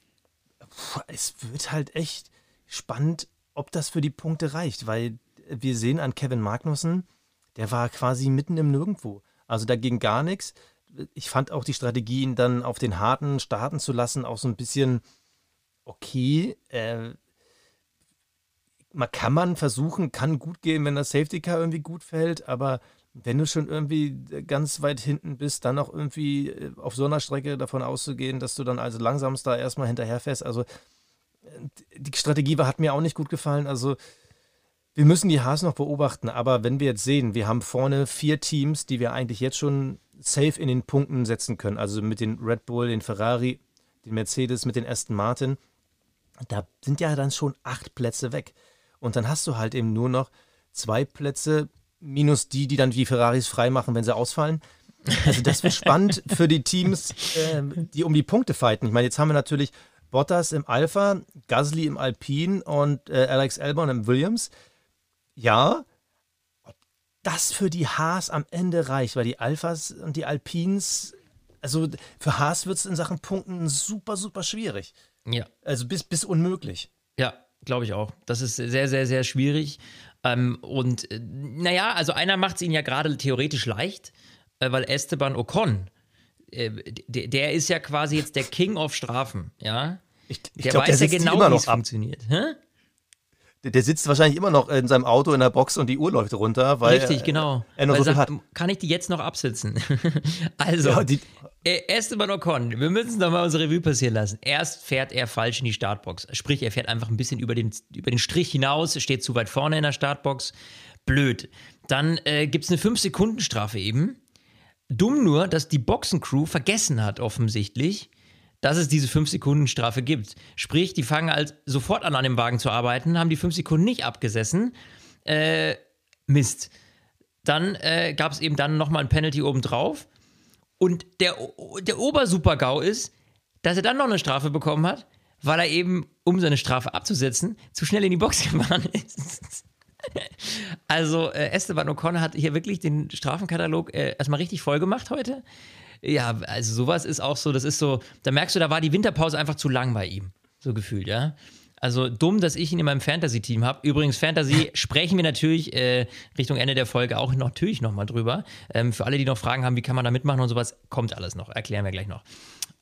es wird halt echt spannend, ob das für die Punkte reicht, weil wir sehen an Kevin Magnussen, der war quasi mitten im Nirgendwo. Also da ging gar nichts. Ich fand auch die Strategie, ihn dann auf den harten starten zu lassen, auch so ein bisschen okay. Äh, man kann man versuchen, kann gut gehen, wenn das Safety Car irgendwie gut fällt, aber wenn du schon irgendwie ganz weit hinten bist, dann auch irgendwie äh, auf so einer Strecke davon auszugehen, dass du dann also langsamst da erstmal hinterherfährst. Also die Strategie war, hat mir auch nicht gut gefallen. Also wir müssen die Haas noch beobachten, aber wenn wir jetzt sehen, wir haben vorne vier Teams, die wir eigentlich jetzt schon safe in den Punkten setzen können, also mit den Red Bull, den Ferrari, den Mercedes, mit den Aston Martin, da sind ja dann schon acht Plätze weg. Und dann hast du halt eben nur noch zwei Plätze minus die, die dann die Ferraris freimachen, wenn sie ausfallen. Also das wird spannend <laughs> für die Teams, äh, die um die Punkte fighten. Ich meine, jetzt haben wir natürlich Bottas im Alpha, Gasly im Alpine und äh, Alex Albon im Williams. Ja, ob das für die Haas am Ende reicht, weil die Alphas und die Alpines, also für Haas wird es in Sachen Punkten super, super schwierig. Ja. Also bis, bis unmöglich. Ja, glaube ich auch. Das ist sehr, sehr, sehr schwierig. Ähm, und äh, naja, also einer macht es ihnen ja gerade theoretisch leicht, äh, weil Esteban Ocon, äh, der, der ist ja quasi jetzt der King of Strafen, ja. Ich, ich der glaub, weiß der ja genau, wie es funktioniert. Hä? Der, der, sitzt wahrscheinlich immer noch in seinem Auto in der Box und die Uhr läuft runter. Weil Richtig, genau. Er, er so sagt, kann ich die jetzt noch absitzen? <laughs> also, ja, die, äh, Esteban Ocon, wir müssen doch mal unsere Revue passieren lassen. Erst fährt er falsch in die Startbox. Sprich, er fährt einfach ein bisschen über den, über den Strich hinaus, steht zu weit vorne in der Startbox. Blöd. Dann äh, gibt es eine 5-Sekunden-Strafe eben. Dumm nur, dass die Boxencrew vergessen hat, offensichtlich, dass es diese 5-Sekunden-Strafe gibt. Sprich, die fangen halt sofort an, an dem Wagen zu arbeiten, haben die 5 Sekunden nicht abgesessen. Äh, Mist. Dann äh, gab es eben dann nochmal ein Penalty obendrauf. Und der, der Obersuper-GAU ist, dass er dann noch eine Strafe bekommen hat, weil er eben, um seine Strafe abzusetzen, zu schnell in die Box gefahren <laughs> ist. Also äh, Esteban Ocon hat hier wirklich den Strafenkatalog äh, erstmal richtig voll gemacht heute. Ja, also sowas ist auch so, das ist so, da merkst du, da war die Winterpause einfach zu lang bei ihm, so gefühlt, ja. Also dumm, dass ich ihn in meinem Fantasy-Team habe. Übrigens, Fantasy <laughs> sprechen wir natürlich äh, Richtung Ende der Folge auch natürlich nochmal drüber. Ähm, für alle, die noch Fragen haben, wie kann man da mitmachen und sowas, kommt alles noch. Erklären wir gleich noch.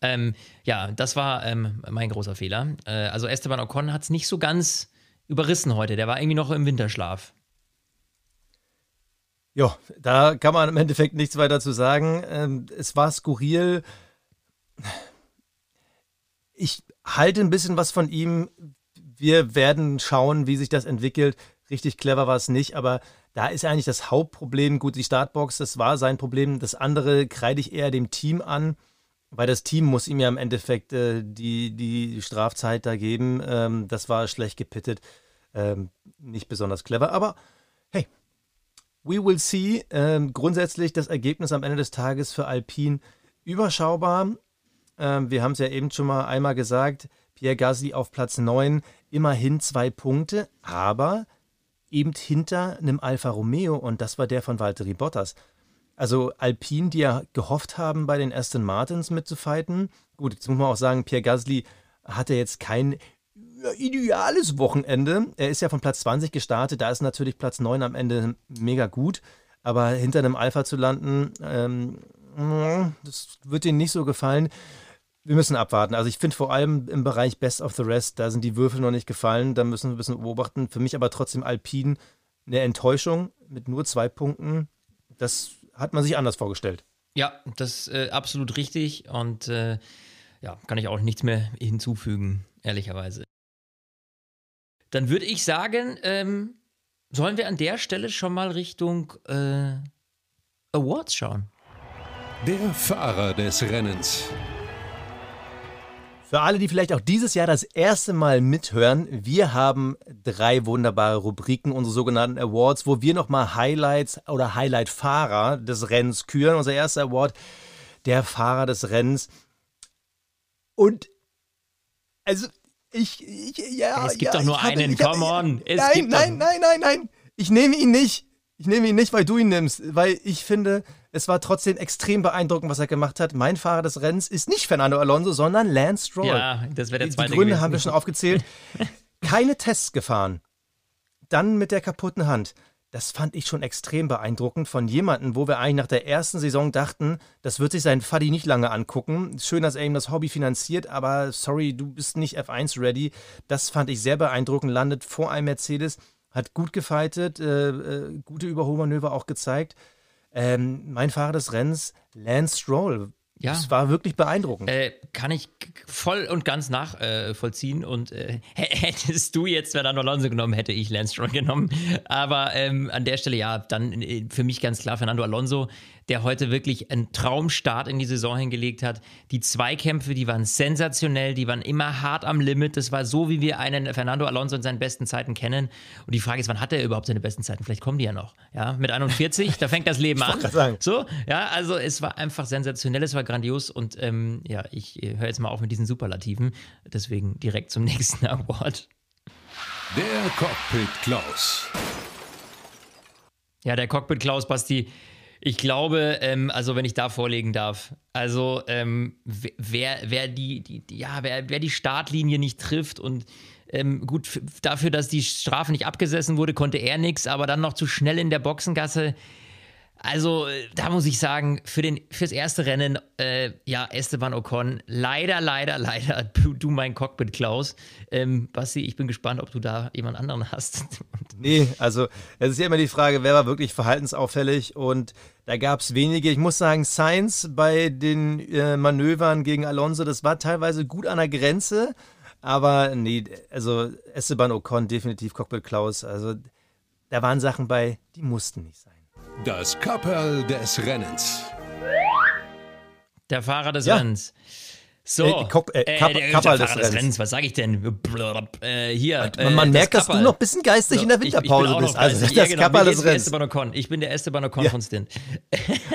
Ähm, ja, das war ähm, mein großer Fehler. Äh, also Esteban Ocon hat es nicht so ganz überrissen heute. Der war irgendwie noch im Winterschlaf. Ja, da kann man im Endeffekt nichts weiter zu sagen. Ähm, es war skurril. Ich halte ein bisschen was von ihm. Wir werden schauen, wie sich das entwickelt. Richtig clever war es nicht, aber da ist eigentlich das Hauptproblem. Gut, die Startbox, das war sein Problem. Das andere kreide ich eher dem Team an, weil das Team muss ihm ja im Endeffekt äh, die, die Strafzeit da geben. Ähm, das war schlecht gepittet. Ähm, nicht besonders clever, aber hey, We will see. Ähm, grundsätzlich das Ergebnis am Ende des Tages für Alpine überschaubar. Ähm, wir haben es ja eben schon mal einmal gesagt. Pierre Gasly auf Platz 9, immerhin zwei Punkte, aber eben hinter einem Alfa Romeo und das war der von Valtteri Bottas. Also Alpine, die ja gehofft haben, bei den Aston Martins mitzufighten. Gut, jetzt muss man auch sagen, Pierre Gasly hatte jetzt kein ideales Wochenende. Er ist ja von Platz 20 gestartet, da ist natürlich Platz 9 am Ende mega gut. Aber hinter einem Alpha zu landen, ähm, das wird ihnen nicht so gefallen. Wir müssen abwarten. Also ich finde vor allem im Bereich Best of the Rest, da sind die Würfel noch nicht gefallen, da müssen wir ein bisschen beobachten. Für mich aber trotzdem Alpin eine Enttäuschung mit nur zwei Punkten. Das hat man sich anders vorgestellt. Ja, das ist äh, absolut richtig und äh, ja, kann ich auch nichts mehr hinzufügen, ehrlicherweise. Dann würde ich sagen, ähm, sollen wir an der Stelle schon mal Richtung äh, Awards schauen? Der Fahrer des Rennens. Für alle, die vielleicht auch dieses Jahr das erste Mal mithören, wir haben drei wunderbare Rubriken, unsere sogenannten Awards, wo wir nochmal Highlights oder Highlight-Fahrer des Rennens küren. Unser erster Award, der Fahrer des Rennens. Und also ich, ich ja. Es gibt ja, doch nur einen, hatte, come on. Es nein, nein, nein, nein, nein. Ich nehme ihn nicht. Ich nehme ihn nicht, weil du ihn nimmst, weil ich finde, es war trotzdem extrem beeindruckend, was er gemacht hat. Mein Fahrer des Rennens ist nicht Fernando Alonso, sondern Lance Stroll. Ja, das wäre der zweite Die Gründe gewesen. haben wir schon aufgezählt. <laughs> Keine Tests gefahren. Dann mit der kaputten Hand. Das fand ich schon extrem beeindruckend von jemandem, wo wir eigentlich nach der ersten Saison dachten, das wird sich sein Faddy nicht lange angucken. Schön, dass er ihm das Hobby finanziert, aber sorry, du bist nicht F1 ready. Das fand ich sehr beeindruckend. Landet vor einem Mercedes, hat gut gefightet, äh, äh, gute Überholmanöver auch gezeigt. Ähm, mein Fahrer des Rennens, Lance Stroll, ja. Es war wirklich beeindruckend. Äh, kann ich voll und ganz nachvollziehen. Äh, und äh, <laughs> hättest du jetzt Fernando Alonso genommen, hätte ich Lance Stroll genommen. Aber ähm, an der Stelle ja, dann äh, für mich ganz klar Fernando Alonso der heute wirklich einen Traumstart in die Saison hingelegt hat. Die Zweikämpfe, die waren sensationell, die waren immer hart am Limit. Das war so, wie wir einen Fernando Alonso in seinen besten Zeiten kennen. Und die Frage ist, wann hat er überhaupt seine besten Zeiten? Vielleicht kommen die ja noch. Ja, mit 41, da fängt das Leben an. Sagen. So, ja, also es war einfach sensationell, es war grandios und ähm, ja, ich äh, höre jetzt mal auf mit diesen Superlativen. Deswegen direkt zum <laughs> nächsten Award. Der Cockpit Klaus. Ja, der Cockpit Klaus, Basti ich glaube, ähm, also wenn ich da vorlegen darf, also ähm, wer, wer, die, die, ja, wer, wer die Startlinie nicht trifft und ähm, gut, dafür, dass die Strafe nicht abgesessen wurde, konnte er nichts, aber dann noch zu schnell in der Boxengasse. Also, äh, da muss ich sagen, für den, fürs erste Rennen, äh, ja, Esteban Ocon, leider, leider, leider, <laughs> du, du mein Cockpit, Klaus. Ähm, Basti, ich bin gespannt, ob du da jemand anderen hast. <laughs> nee, also, es ist ja immer die Frage, wer war wirklich verhaltensauffällig und da gab es wenige. Ich muss sagen, Sainz bei den äh, Manövern gegen Alonso, das war teilweise gut an der Grenze, aber nee, also Esteban Ocon, definitiv Cockpit Klaus, also da waren Sachen bei, die mussten nicht sein. Das Kapperl des Rennens. Der Fahrer des ja. Rennens. So, äh, Kop, äh, Kap, äh, Kapperl des, des Rennens. Was sage ich denn? Äh, hier. Man, man äh, merkt, das dass du noch ein bisschen geistig so, in der Winterpause ich, ich bist. Also, das ja, genau, Kapperl <laughs> <laughs> des Rennens. Ich bin der Esteban Ocon ja. von Stint.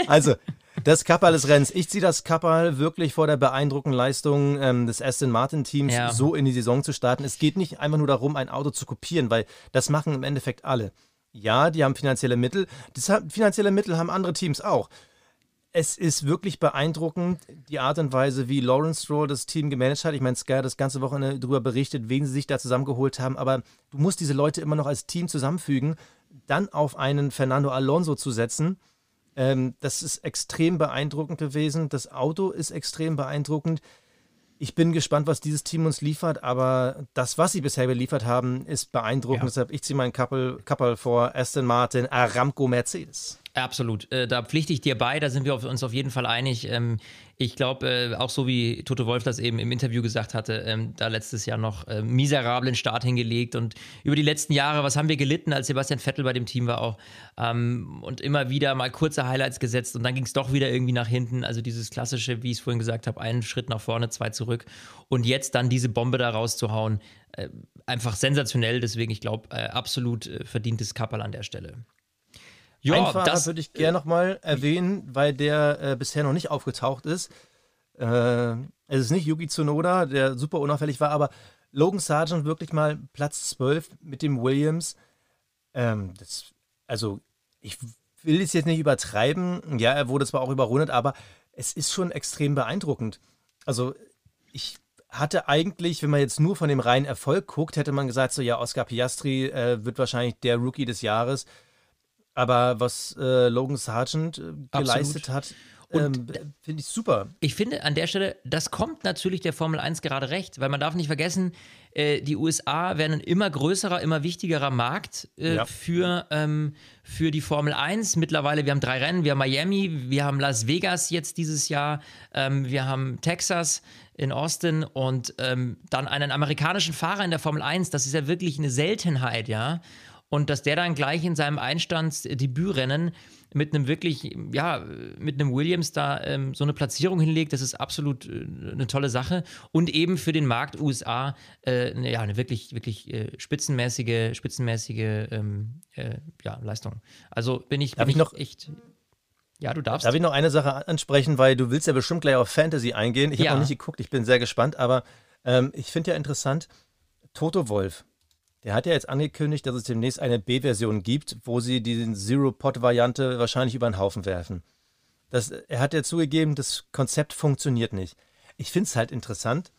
also, das Kapperl des Rennens. Ich ziehe das Kapperl wirklich vor der beeindruckenden Leistung ähm, des Aston Martin Teams, ja. so in die Saison zu starten. Es geht nicht einfach nur darum, ein Auto zu kopieren, weil das machen im Endeffekt alle. Ja, die haben finanzielle Mittel. Das finanzielle Mittel haben andere Teams auch. Es ist wirklich beeindruckend, die Art und Weise, wie Lawrence Stroll das Team gemanagt hat. Ich meine, Sky hat das ganze Wochenende darüber berichtet, wen sie sich da zusammengeholt haben. Aber du musst diese Leute immer noch als Team zusammenfügen. Dann auf einen Fernando Alonso zu setzen, ähm, das ist extrem beeindruckend gewesen. Das Auto ist extrem beeindruckend. Ich bin gespannt, was dieses Team uns liefert, aber das, was sie bisher geliefert haben, ist beeindruckend. Ja. Deshalb ich ziehe meinen Couple, Couple vor Aston Martin, Aramco Mercedes. Absolut. Äh, da pflichte ich dir bei, da sind wir uns auf jeden Fall einig. Ähm, ich glaube, äh, auch so wie Toto Wolf das eben im Interview gesagt hatte, ähm, da letztes Jahr noch äh, miserablen Start hingelegt und über die letzten Jahre, was haben wir gelitten, als Sebastian Vettel bei dem Team war auch ähm, und immer wieder mal kurze Highlights gesetzt und dann ging es doch wieder irgendwie nach hinten. Also dieses klassische, wie ich es vorhin gesagt habe, einen Schritt nach vorne, zwei zurück und jetzt dann diese Bombe da rauszuhauen, einfach sensationell. Deswegen, ich glaube, absolut verdientes Kappel an der Stelle. Ja, Ein Fahrer das würde ich gerne nochmal erwähnen, weil der äh, bisher noch nicht aufgetaucht ist. Äh, es ist nicht Yuki Tsunoda, der super unauffällig war, aber Logan Sargent wirklich mal Platz 12 mit dem Williams. Ähm, das, also, ich will es jetzt nicht übertreiben. Ja, er wurde zwar auch überrundet, aber es ist schon extrem beeindruckend. Also, ich hatte eigentlich, wenn man jetzt nur von dem reinen Erfolg guckt, hätte man gesagt, so ja, Oscar Piastri äh, wird wahrscheinlich der Rookie des Jahres. Aber was äh, Logan Sargent äh, geleistet hat, ähm, finde ich super. Ich finde an der Stelle, das kommt natürlich der Formel 1 gerade recht, weil man darf nicht vergessen, äh, die USA werden ein immer größerer, immer wichtigerer Markt äh, ja. für, ähm, für die Formel 1. Mittlerweile, wir haben drei Rennen, wir haben Miami, wir haben Las Vegas jetzt dieses Jahr, ähm, wir haben Texas in Austin und ähm, dann einen amerikanischen Fahrer in der Formel 1. Das ist ja wirklich eine Seltenheit, ja und dass der dann gleich in seinem Einstandsdebütrennen mit einem wirklich, ja, mit einem Williams da ähm, so eine Platzierung hinlegt, das ist absolut äh, eine tolle Sache. Und eben für den Markt USA äh, eine, ja, eine wirklich, wirklich äh, spitzenmäßige, spitzenmäßige ähm, äh, ja, Leistung. Also bin ich, bin ich, ich noch echt. Ja, du darfst. Darf ich noch eine Sache ansprechen, weil du willst ja bestimmt gleich auf Fantasy eingehen. Ich habe ja. noch nicht geguckt, ich bin sehr gespannt, aber ähm, ich finde ja interessant, Toto Wolf der hat ja jetzt angekündigt, dass es demnächst eine B-Version gibt, wo sie die Zero-Pod-Variante wahrscheinlich über den Haufen werfen. Das, er hat ja zugegeben, das Konzept funktioniert nicht. Ich finde es halt interessant.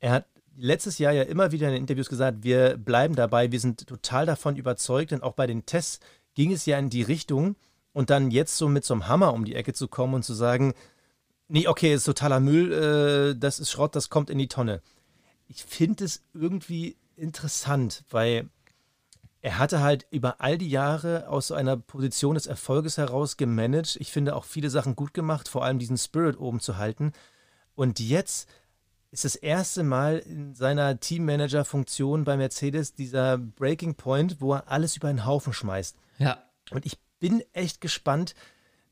Er hat letztes Jahr ja immer wieder in Interviews gesagt, wir bleiben dabei, wir sind total davon überzeugt, denn auch bei den Tests ging es ja in die Richtung und dann jetzt so mit so einem Hammer um die Ecke zu kommen und zu sagen, nee, okay, ist totaler Müll, äh, das ist Schrott, das kommt in die Tonne. Ich finde es irgendwie interessant, weil er hatte halt über all die Jahre aus so einer Position des Erfolges heraus gemanagt. Ich finde auch viele Sachen gut gemacht, vor allem diesen Spirit oben zu halten. Und jetzt ist das erste Mal in seiner Teammanager-Funktion bei Mercedes dieser Breaking Point, wo er alles über einen Haufen schmeißt. Ja. Und ich bin echt gespannt,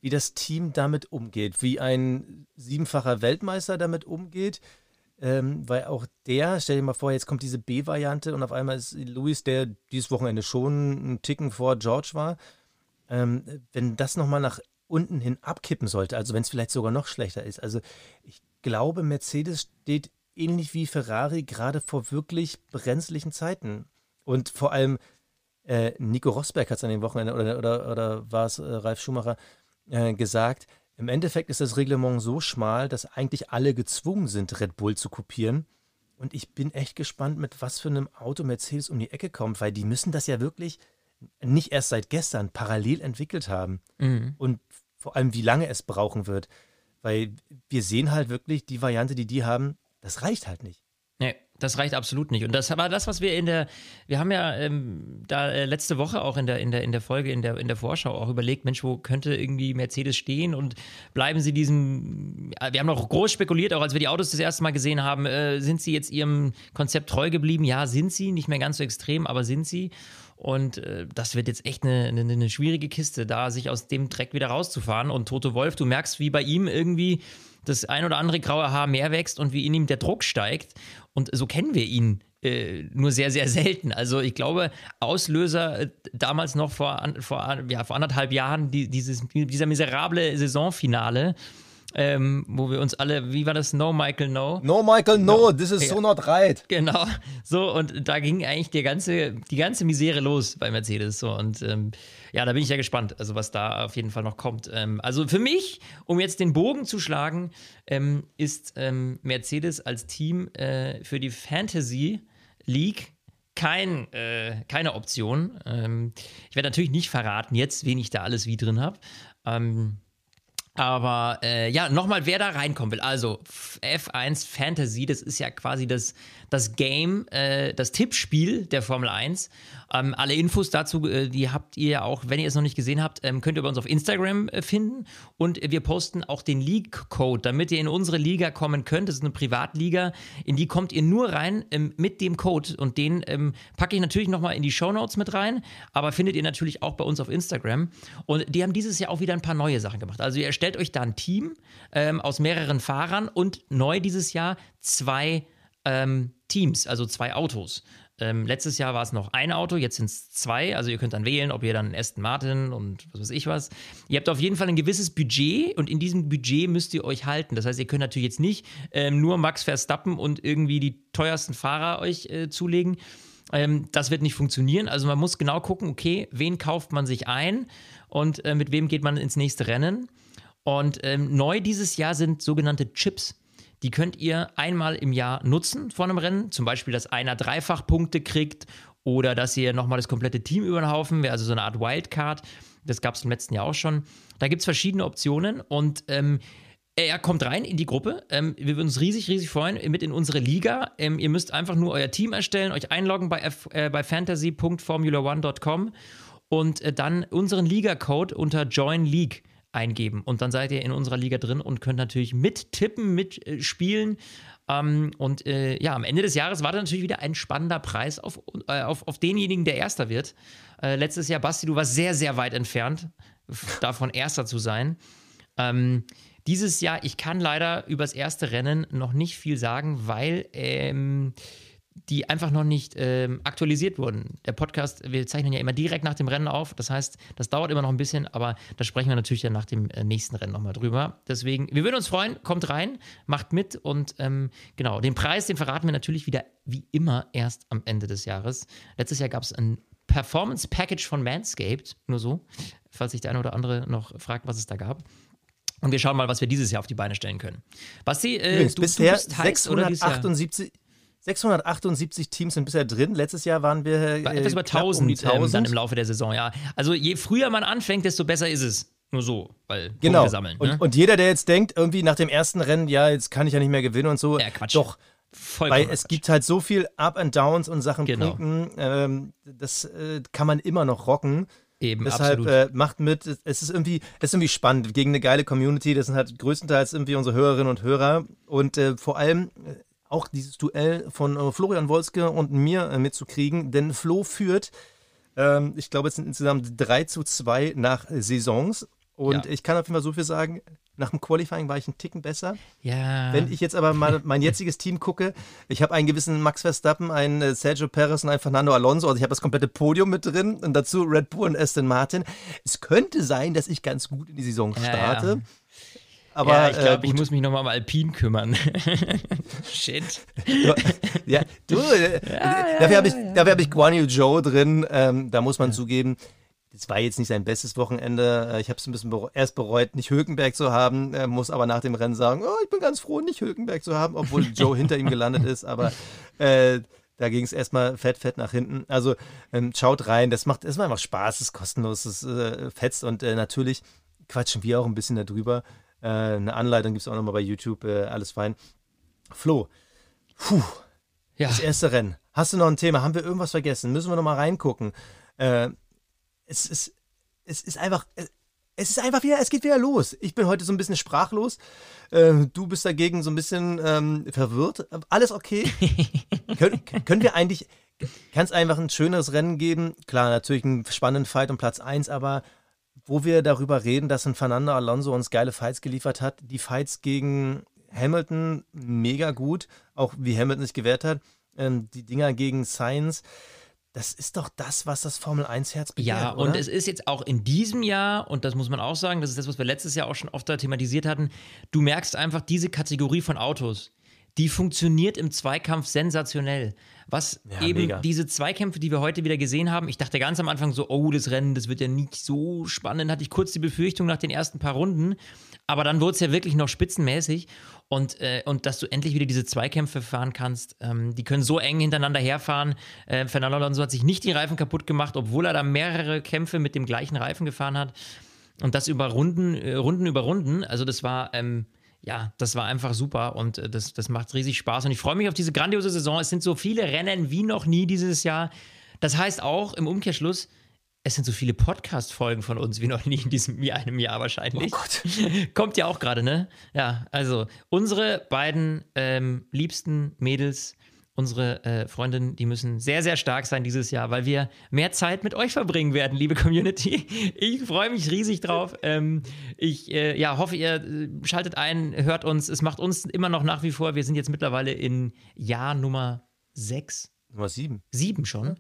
wie das Team damit umgeht, wie ein siebenfacher Weltmeister damit umgeht, ähm, weil auch der, stell dir mal vor, jetzt kommt diese B-Variante und auf einmal ist Luis, der dieses Wochenende schon einen Ticken vor George war, ähm, wenn das nochmal nach unten hin abkippen sollte, also wenn es vielleicht sogar noch schlechter ist. Also ich glaube, Mercedes steht ähnlich wie Ferrari gerade vor wirklich brenzlichen Zeiten. Und vor allem äh, Nico Rosberg hat es an dem Wochenende, oder, oder, oder war es äh, Ralf Schumacher, äh, gesagt, im Endeffekt ist das Reglement so schmal, dass eigentlich alle gezwungen sind, Red Bull zu kopieren. Und ich bin echt gespannt, mit was für einem Auto Mercedes um die Ecke kommt, weil die müssen das ja wirklich nicht erst seit gestern parallel entwickelt haben. Mhm. Und vor allem, wie lange es brauchen wird. Weil wir sehen halt wirklich, die Variante, die die haben, das reicht halt nicht. Das reicht absolut nicht. Und das war das, was wir in der, wir haben ja ähm, da äh, letzte Woche auch in der, in der, in der Folge, in der, in der Vorschau auch überlegt, Mensch, wo könnte irgendwie Mercedes stehen und bleiben sie diesem, äh, wir haben noch groß spekuliert, auch als wir die Autos das erste Mal gesehen haben, äh, sind sie jetzt ihrem Konzept treu geblieben? Ja, sind sie, nicht mehr ganz so extrem, aber sind sie. Und äh, das wird jetzt echt eine, eine, eine schwierige Kiste, da sich aus dem Dreck wieder rauszufahren. Und Toto Wolf, du merkst, wie bei ihm irgendwie das ein oder andere graue Haar mehr wächst und wie in ihm der Druck steigt. Und so kennen wir ihn äh, nur sehr, sehr selten. Also ich glaube, Auslöser äh, damals noch vor, vor, ja, vor anderthalb Jahren, die, dieses, dieser miserable Saisonfinale, ähm, wo wir uns alle, wie war das? No, Michael, no. No, Michael, no, no. this is so not right. Genau, so und da ging eigentlich die ganze, die ganze Misere los bei Mercedes. So und ähm, ja, da bin ich ja gespannt, also was da auf jeden Fall noch kommt. Ähm, also für mich, um jetzt den Bogen zu schlagen, ähm, ist ähm, Mercedes als Team äh, für die Fantasy League kein, äh, keine Option. Ähm, ich werde natürlich nicht verraten jetzt, wen ich da alles wie drin habe. Ähm, aber äh, ja, nochmal, wer da reinkommen will. Also F1 Fantasy, das ist ja quasi das, das Game, äh, das Tippspiel der Formel 1. Ähm, alle Infos dazu, äh, die habt ihr auch, wenn ihr es noch nicht gesehen habt, ähm, könnt ihr bei uns auf Instagram äh, finden. Und wir posten auch den League-Code, damit ihr in unsere Liga kommen könnt. Das ist eine Privatliga, in die kommt ihr nur rein ähm, mit dem Code. Und den ähm, packe ich natürlich nochmal in die Show Notes mit rein, aber findet ihr natürlich auch bei uns auf Instagram. Und die haben dieses Jahr auch wieder ein paar neue Sachen gemacht. Also ihr erstellt euch da ein Team ähm, aus mehreren Fahrern und neu dieses Jahr zwei ähm, Teams, also zwei Autos. Ähm, letztes Jahr war es noch ein Auto, jetzt sind es zwei. Also ihr könnt dann wählen, ob ihr dann Aston Martin und was weiß ich was. Ihr habt auf jeden Fall ein gewisses Budget und in diesem Budget müsst ihr euch halten. Das heißt, ihr könnt natürlich jetzt nicht ähm, nur Max Verstappen und irgendwie die teuersten Fahrer euch äh, zulegen. Ähm, das wird nicht funktionieren. Also man muss genau gucken, okay, wen kauft man sich ein und äh, mit wem geht man ins nächste Rennen. Und ähm, neu dieses Jahr sind sogenannte Chips. Die könnt ihr einmal im Jahr nutzen vor einem Rennen. Zum Beispiel, dass einer Dreifachpunkte kriegt oder dass ihr nochmal das komplette Team über den Haufen, also so eine Art Wildcard. Das gab es im letzten Jahr auch schon. Da gibt es verschiedene Optionen und ähm, er kommt rein in die Gruppe. Ähm, wir würden uns riesig, riesig freuen mit in unsere Liga. Ähm, ihr müsst einfach nur euer Team erstellen, euch einloggen bei, äh, bei fantasy.formula1.com und äh, dann unseren Liga-Code unter Join League eingeben. Und dann seid ihr in unserer Liga drin und könnt natürlich mittippen, mitspielen. Ähm, und äh, ja, am Ende des Jahres war dann natürlich wieder ein spannender Preis auf, äh, auf, auf denjenigen, der Erster wird. Äh, letztes Jahr, Basti, du warst sehr, sehr weit entfernt, <laughs> davon Erster zu sein. Ähm, dieses Jahr, ich kann leider über das erste Rennen noch nicht viel sagen, weil ähm, die einfach noch nicht ähm, aktualisiert wurden. Der Podcast, wir zeichnen ja immer direkt nach dem Rennen auf. Das heißt, das dauert immer noch ein bisschen, aber da sprechen wir natürlich dann nach dem äh, nächsten Rennen nochmal drüber. Deswegen, wir würden uns freuen, kommt rein, macht mit und ähm, genau, den Preis, den verraten wir natürlich wieder wie immer erst am Ende des Jahres. Letztes Jahr gab es ein Performance Package von Manscaped, nur so, falls sich der eine oder andere noch fragt, was es da gab. Und wir schauen mal, was wir dieses Jahr auf die Beine stellen können. Basti, äh, Übrigens, du, bisher du bist heiß, 678, 678 Teams sind bisher drin. Letztes Jahr waren wir äh, etwas über 1000, um 1000. Ähm, dann im Laufe der Saison, ja. Also je früher man anfängt, desto besser ist es. Nur so, weil genau. Punkte sammeln. Ne? Und, und, jeder, der jetzt denkt, irgendwie nach dem ersten Rennen, ja, jetzt kann ich ja nicht mehr gewinnen und so. Ja, Quatsch. Doch. Vollkommen weil es Quatsch. gibt halt so viel Up and Downs und Sachen genau. Punkten, ähm, das äh, kann man immer noch rocken. Eben, Deshalb äh, macht mit, es ist irgendwie, es ist irgendwie spannend, gegen eine geile Community, das sind halt größtenteils irgendwie unsere Hörerinnen und Hörer und äh, vor allem äh, auch dieses Duell von äh, Florian Wolske und mir äh, mitzukriegen, denn Flo führt, ähm, ich glaube, es sind insgesamt 3 zu 2 nach Saisons. Und ja. ich kann auf jeden Fall so viel sagen, nach dem Qualifying war ich einen Ticken besser. Ja. Wenn ich jetzt aber mal mein jetziges Team gucke, ich habe einen gewissen Max Verstappen, einen äh, Sergio Perez und einen Fernando Alonso. Also ich habe das komplette Podium mit drin und dazu Red Bull und Aston Martin. Es könnte sein, dass ich ganz gut in die Saison starte. Ja, ja. Aber ja, ich glaube, äh, ich muss mich nochmal um Alpin kümmern. <laughs> Shit. ja, du, <laughs> äh, ja, dafür habe ich, hab ich Guan Yu Zhou drin. Ähm, da muss man ja. zugeben, das war jetzt nicht sein bestes Wochenende. Äh, ich habe es ein bisschen bere erst bereut, nicht Hülkenberg zu haben, äh, muss aber nach dem Rennen sagen, oh, ich bin ganz froh, nicht Hülkenberg zu haben, obwohl <laughs> Joe hinter ihm gelandet ist. Aber äh, da ging es erstmal fett, fett nach hinten. Also ähm, schaut rein, das macht, das macht einfach Spaß, es ist kostenlos, äh, fetzt und natürlich quatschen wir auch ein bisschen darüber. Äh, eine Anleitung gibt es auch nochmal bei YouTube, äh, alles fein. Flo, puh, ja. das erste Rennen. Hast du noch ein Thema? Haben wir irgendwas vergessen? Müssen wir nochmal reingucken? Äh, es, ist, es ist einfach, es ist einfach wieder, es geht wieder los. Ich bin heute so ein bisschen sprachlos. Äh, du bist dagegen so ein bisschen ähm, verwirrt. Alles okay. <laughs> Kön können wir eigentlich, kann es einfach ein schöneres Rennen geben? Klar, natürlich einen spannenden Fight um Platz 1, aber wo wir darüber reden, dass ein Fernando Alonso uns geile Fights geliefert hat. Die Fights gegen Hamilton mega gut, auch wie Hamilton sich gewehrt hat. Ähm, die Dinger gegen Sainz. das ist doch das, was das Formel 1 Herz begehrt, Ja, und es ist jetzt auch in diesem Jahr, und das muss man auch sagen, das ist das, was wir letztes Jahr auch schon oft thematisiert hatten, du merkst einfach diese Kategorie von Autos, die funktioniert im Zweikampf sensationell. Was ja, eben mega. diese Zweikämpfe, die wir heute wieder gesehen haben, ich dachte ganz am Anfang so, oh, das Rennen, das wird ja nicht so spannend, hatte ich kurz die Befürchtung nach den ersten paar Runden, aber dann wurde es ja wirklich noch spitzenmäßig und, äh, und dass du endlich wieder diese Zweikämpfe fahren kannst, ähm, die können so eng hintereinander herfahren. Äh, Fernando Alonso hat sich nicht die Reifen kaputt gemacht, obwohl er da mehrere Kämpfe mit dem gleichen Reifen gefahren hat und das über Runden, äh, Runden über Runden, also das war... Ähm, ja, das war einfach super und äh, das, das macht riesig Spaß. Und ich freue mich auf diese grandiose Saison. Es sind so viele Rennen wie noch nie dieses Jahr. Das heißt auch im Umkehrschluss, es sind so viele Podcast-Folgen von uns wie noch nie in diesem einem Jahr wahrscheinlich. Oh Gott. <laughs> Kommt ja auch gerade, ne? Ja, also unsere beiden ähm, liebsten Mädels unsere äh, Freundinnen, die müssen sehr, sehr stark sein dieses Jahr, weil wir mehr Zeit mit euch verbringen werden, liebe Community. <laughs> Ich freue mich riesig drauf. <laughs> Ähm, ich äh, ja, hoffe, ihr äh, schaltet ein, hört uns. Es macht uns immer noch nach wie vor. Wir sind jetzt mittlerweile in Jahr Nummer 6. Nummer 7. 7 schon.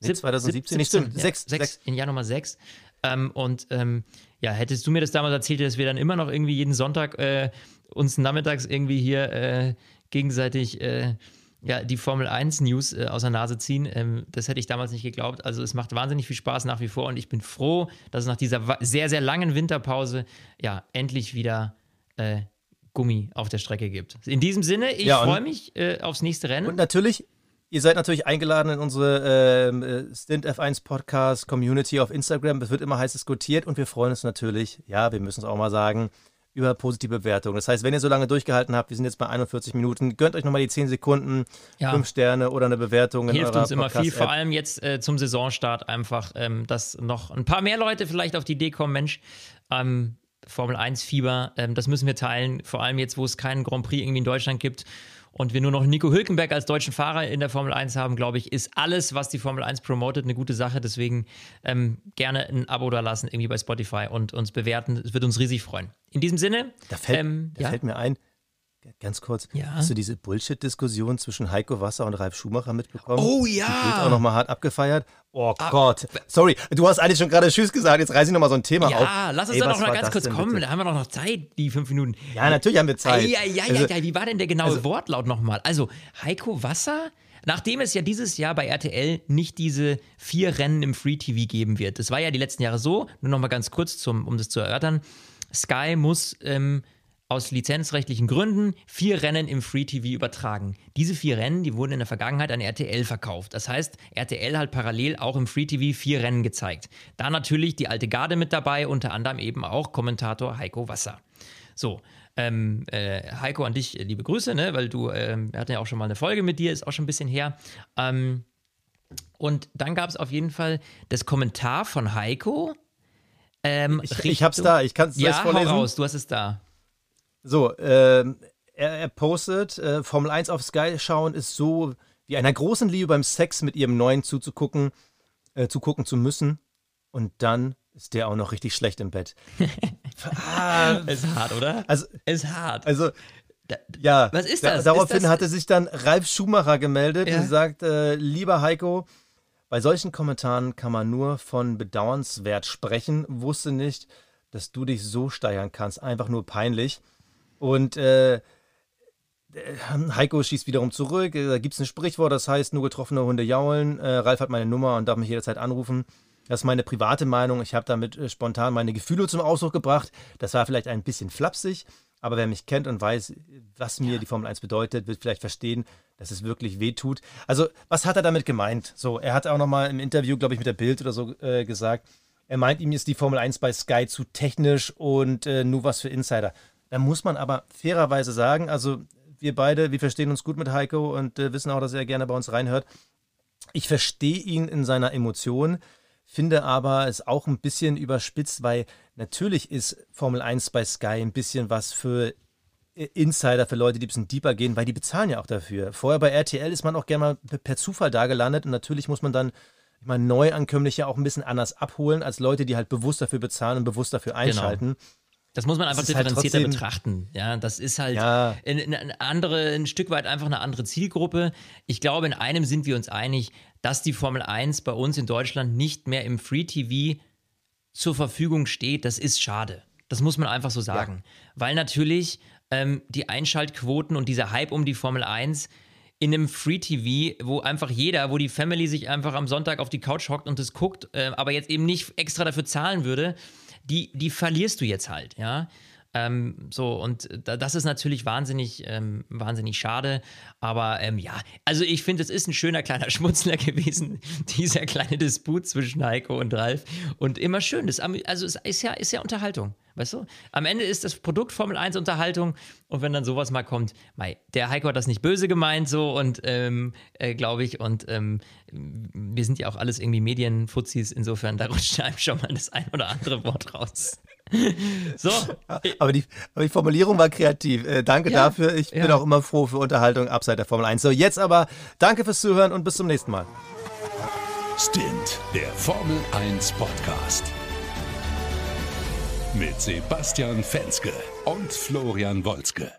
Nee, 2017, nicht stimmt. 6. Ja, 6. In Jahr Nummer 6. Ähm, und ähm, ja, hättest du mir das damals erzählt, dass wir dann immer noch irgendwie jeden Sonntag äh, uns nachmittags irgendwie hier äh, gegenseitig ja, die Formel 1 News äh, aus der Nase ziehen. Ähm, das hätte ich damals nicht geglaubt. Also es macht wahnsinnig viel Spaß nach wie vor und ich bin froh, dass es nach dieser sehr, sehr langen Winterpause ja endlich wieder äh, Gummi auf der Strecke gibt. In diesem Sinne, ich ja, freue mich äh, aufs nächste Rennen. Und natürlich, ihr seid natürlich eingeladen in unsere ähm, äh, Stint F1 Podcast Community auf Instagram. Es wird immer heiß diskutiert und wir freuen uns natürlich, ja, wir müssen es auch mal sagen, über positive Bewertungen. Das heißt, wenn ihr so lange durchgehalten habt, wir sind jetzt bei 41 Minuten, gönnt euch nochmal die 10 Sekunden, ja. 5 Sterne oder eine Bewertung. Hilft uns immer viel, vor allem jetzt äh, zum Saisonstart einfach, ähm, dass noch ein paar mehr Leute vielleicht auf die Idee kommen, Mensch, ähm, Formel 1 Fieber, ähm, das müssen wir teilen, vor allem jetzt, wo es keinen Grand Prix irgendwie in Deutschland gibt und wir nur noch Nico Hülkenberg als deutschen Fahrer in der Formel 1 haben, glaube ich, ist alles, was die Formel 1 promotet, eine gute Sache. Deswegen ähm, gerne ein Abo da lassen, irgendwie bei Spotify und uns bewerten. Es wird uns riesig freuen. In diesem Sinne. Da fällt, ähm, da ja? fällt mir ein, Ganz kurz, ja. hast du diese Bullshit-Diskussion zwischen Heiko Wasser und Ralf Schumacher mitbekommen? Oh ja! Die wird auch nochmal hart abgefeiert. Oh ah, Gott. Sorry, du hast eigentlich schon gerade Tschüss gesagt, jetzt reiße ich nochmal so ein Thema ja, auf. Ja, lass uns Ey, doch noch ganz kurz kommen, bitte? da haben wir doch noch Zeit, die fünf Minuten. Ja, natürlich haben wir Zeit. Ja, ja, ja, ja, wie war denn der genaue also, Wortlaut nochmal? Also, Heiko Wasser Nachdem es ja dieses Jahr bei RTL nicht diese vier Rennen im Free TV geben wird. Das war ja die letzten Jahre so, nur nochmal ganz kurz, zum, um das zu erörtern. Sky muss ähm, aus lizenzrechtlichen Gründen vier Rennen im Free TV übertragen. Diese vier Rennen, die wurden in der Vergangenheit an RTL verkauft. Das heißt, RTL hat parallel auch im Free TV vier Rennen gezeigt. Da natürlich die alte Garde mit dabei, unter anderem eben auch Kommentator Heiko Wasser. So, ähm, äh, Heiko, an dich liebe Grüße, ne? weil du, ähm, wir hatten ja auch schon mal eine Folge mit dir, ist auch schon ein bisschen her. Ähm, und dann gab es auf jeden Fall das Kommentar von Heiko. Ähm, ich, ich hab's da, ich kann es ja, vorlesen. Hau raus, du hast es da. So, äh, er, er, postet, äh, Formel 1 auf Sky schauen ist so wie einer großen Liebe beim Sex mit ihrem Neuen zuzugucken, äh, zugucken zu müssen. Und dann ist der auch noch richtig schlecht im Bett. <laughs> ah, ist hart, oder? Also, ist hart. Also, ja, was ist das? daraufhin ist das? hatte sich dann Ralf Schumacher gemeldet ja. und sagt, äh, lieber Heiko, bei solchen Kommentaren kann man nur von bedauernswert sprechen. Wusste nicht, dass du dich so steigern kannst. Einfach nur peinlich. Und äh, Heiko schießt wiederum zurück. Da gibt es ein Sprichwort, das heißt, nur getroffene Hunde jaulen. Äh, Ralf hat meine Nummer und darf mich jederzeit anrufen. Das ist meine private Meinung. Ich habe damit äh, spontan meine Gefühle zum Ausdruck gebracht. Das war vielleicht ein bisschen flapsig, aber wer mich kennt und weiß, was mir ja. die Formel 1 bedeutet, wird vielleicht verstehen, dass es wirklich weh tut. Also, was hat er damit gemeint? So, er hat auch nochmal im Interview, glaube ich, mit der Bild oder so äh, gesagt, er meint, ihm ist die Formel 1 bei Sky zu technisch und äh, nur was für Insider. Da muss man aber fairerweise sagen, also wir beide, wir verstehen uns gut mit Heiko und äh, wissen auch, dass er gerne bei uns reinhört. Ich verstehe ihn in seiner Emotion, finde aber es auch ein bisschen überspitzt, weil natürlich ist Formel 1 bei Sky ein bisschen was für äh, Insider, für Leute, die ein bisschen deeper gehen, weil die bezahlen ja auch dafür. Vorher bei RTL ist man auch gerne mal per Zufall da gelandet und natürlich muss man dann ich meine, Neuankömmliche auch ein bisschen anders abholen als Leute, die halt bewusst dafür bezahlen und bewusst dafür genau. einschalten. Genau. Das muss man einfach halt differenzierter halt betrachten. Ja, das ist halt ja. eine andere, ein Stück weit einfach eine andere Zielgruppe. Ich glaube, in einem sind wir uns einig. dass die Formel 1 bei uns in Deutschland nicht mehr im Free TV zur Verfügung steht, das ist schade. Das muss man einfach so sagen. Ja. Weil natürlich ähm, die Einschaltquoten und dieser Hype um die Formel 1 in einem Free TV, wo einfach jeder, wo die Family sich einfach am Sonntag auf die Couch hockt und das guckt, äh, aber jetzt eben nicht extra dafür zahlen würde, die, die verlierst du jetzt halt, ja. Ähm, so, und das ist natürlich wahnsinnig, ähm, wahnsinnig schade. Aber ähm, ja, also ich finde, es ist ein schöner kleiner <laughs> Schmutzler gewesen, dieser kleine Disput zwischen Heiko und Ralf. Und immer schön. Das, also es ist ja, ist ja Unterhaltung. Weißt du? Am Ende ist das Produkt Formel 1 Unterhaltung und wenn dann sowas mal kommt, mei, der Heiko hat das nicht böse gemeint, so und ähm, äh, glaube ich, und ähm, wir sind ja auch alles irgendwie Medienfuzis, insofern da rutscht einem schon mal das ein oder andere Wort raus. <laughs> so. Aber die, aber die Formulierung war kreativ. Äh, danke ja, dafür. Ich ja. bin auch immer froh für Unterhaltung abseits der Formel 1. So, jetzt aber danke fürs Zuhören und bis zum nächsten Mal. Stint, der Formel 1 Podcast mit Sebastian Fenske und Florian Wolzke.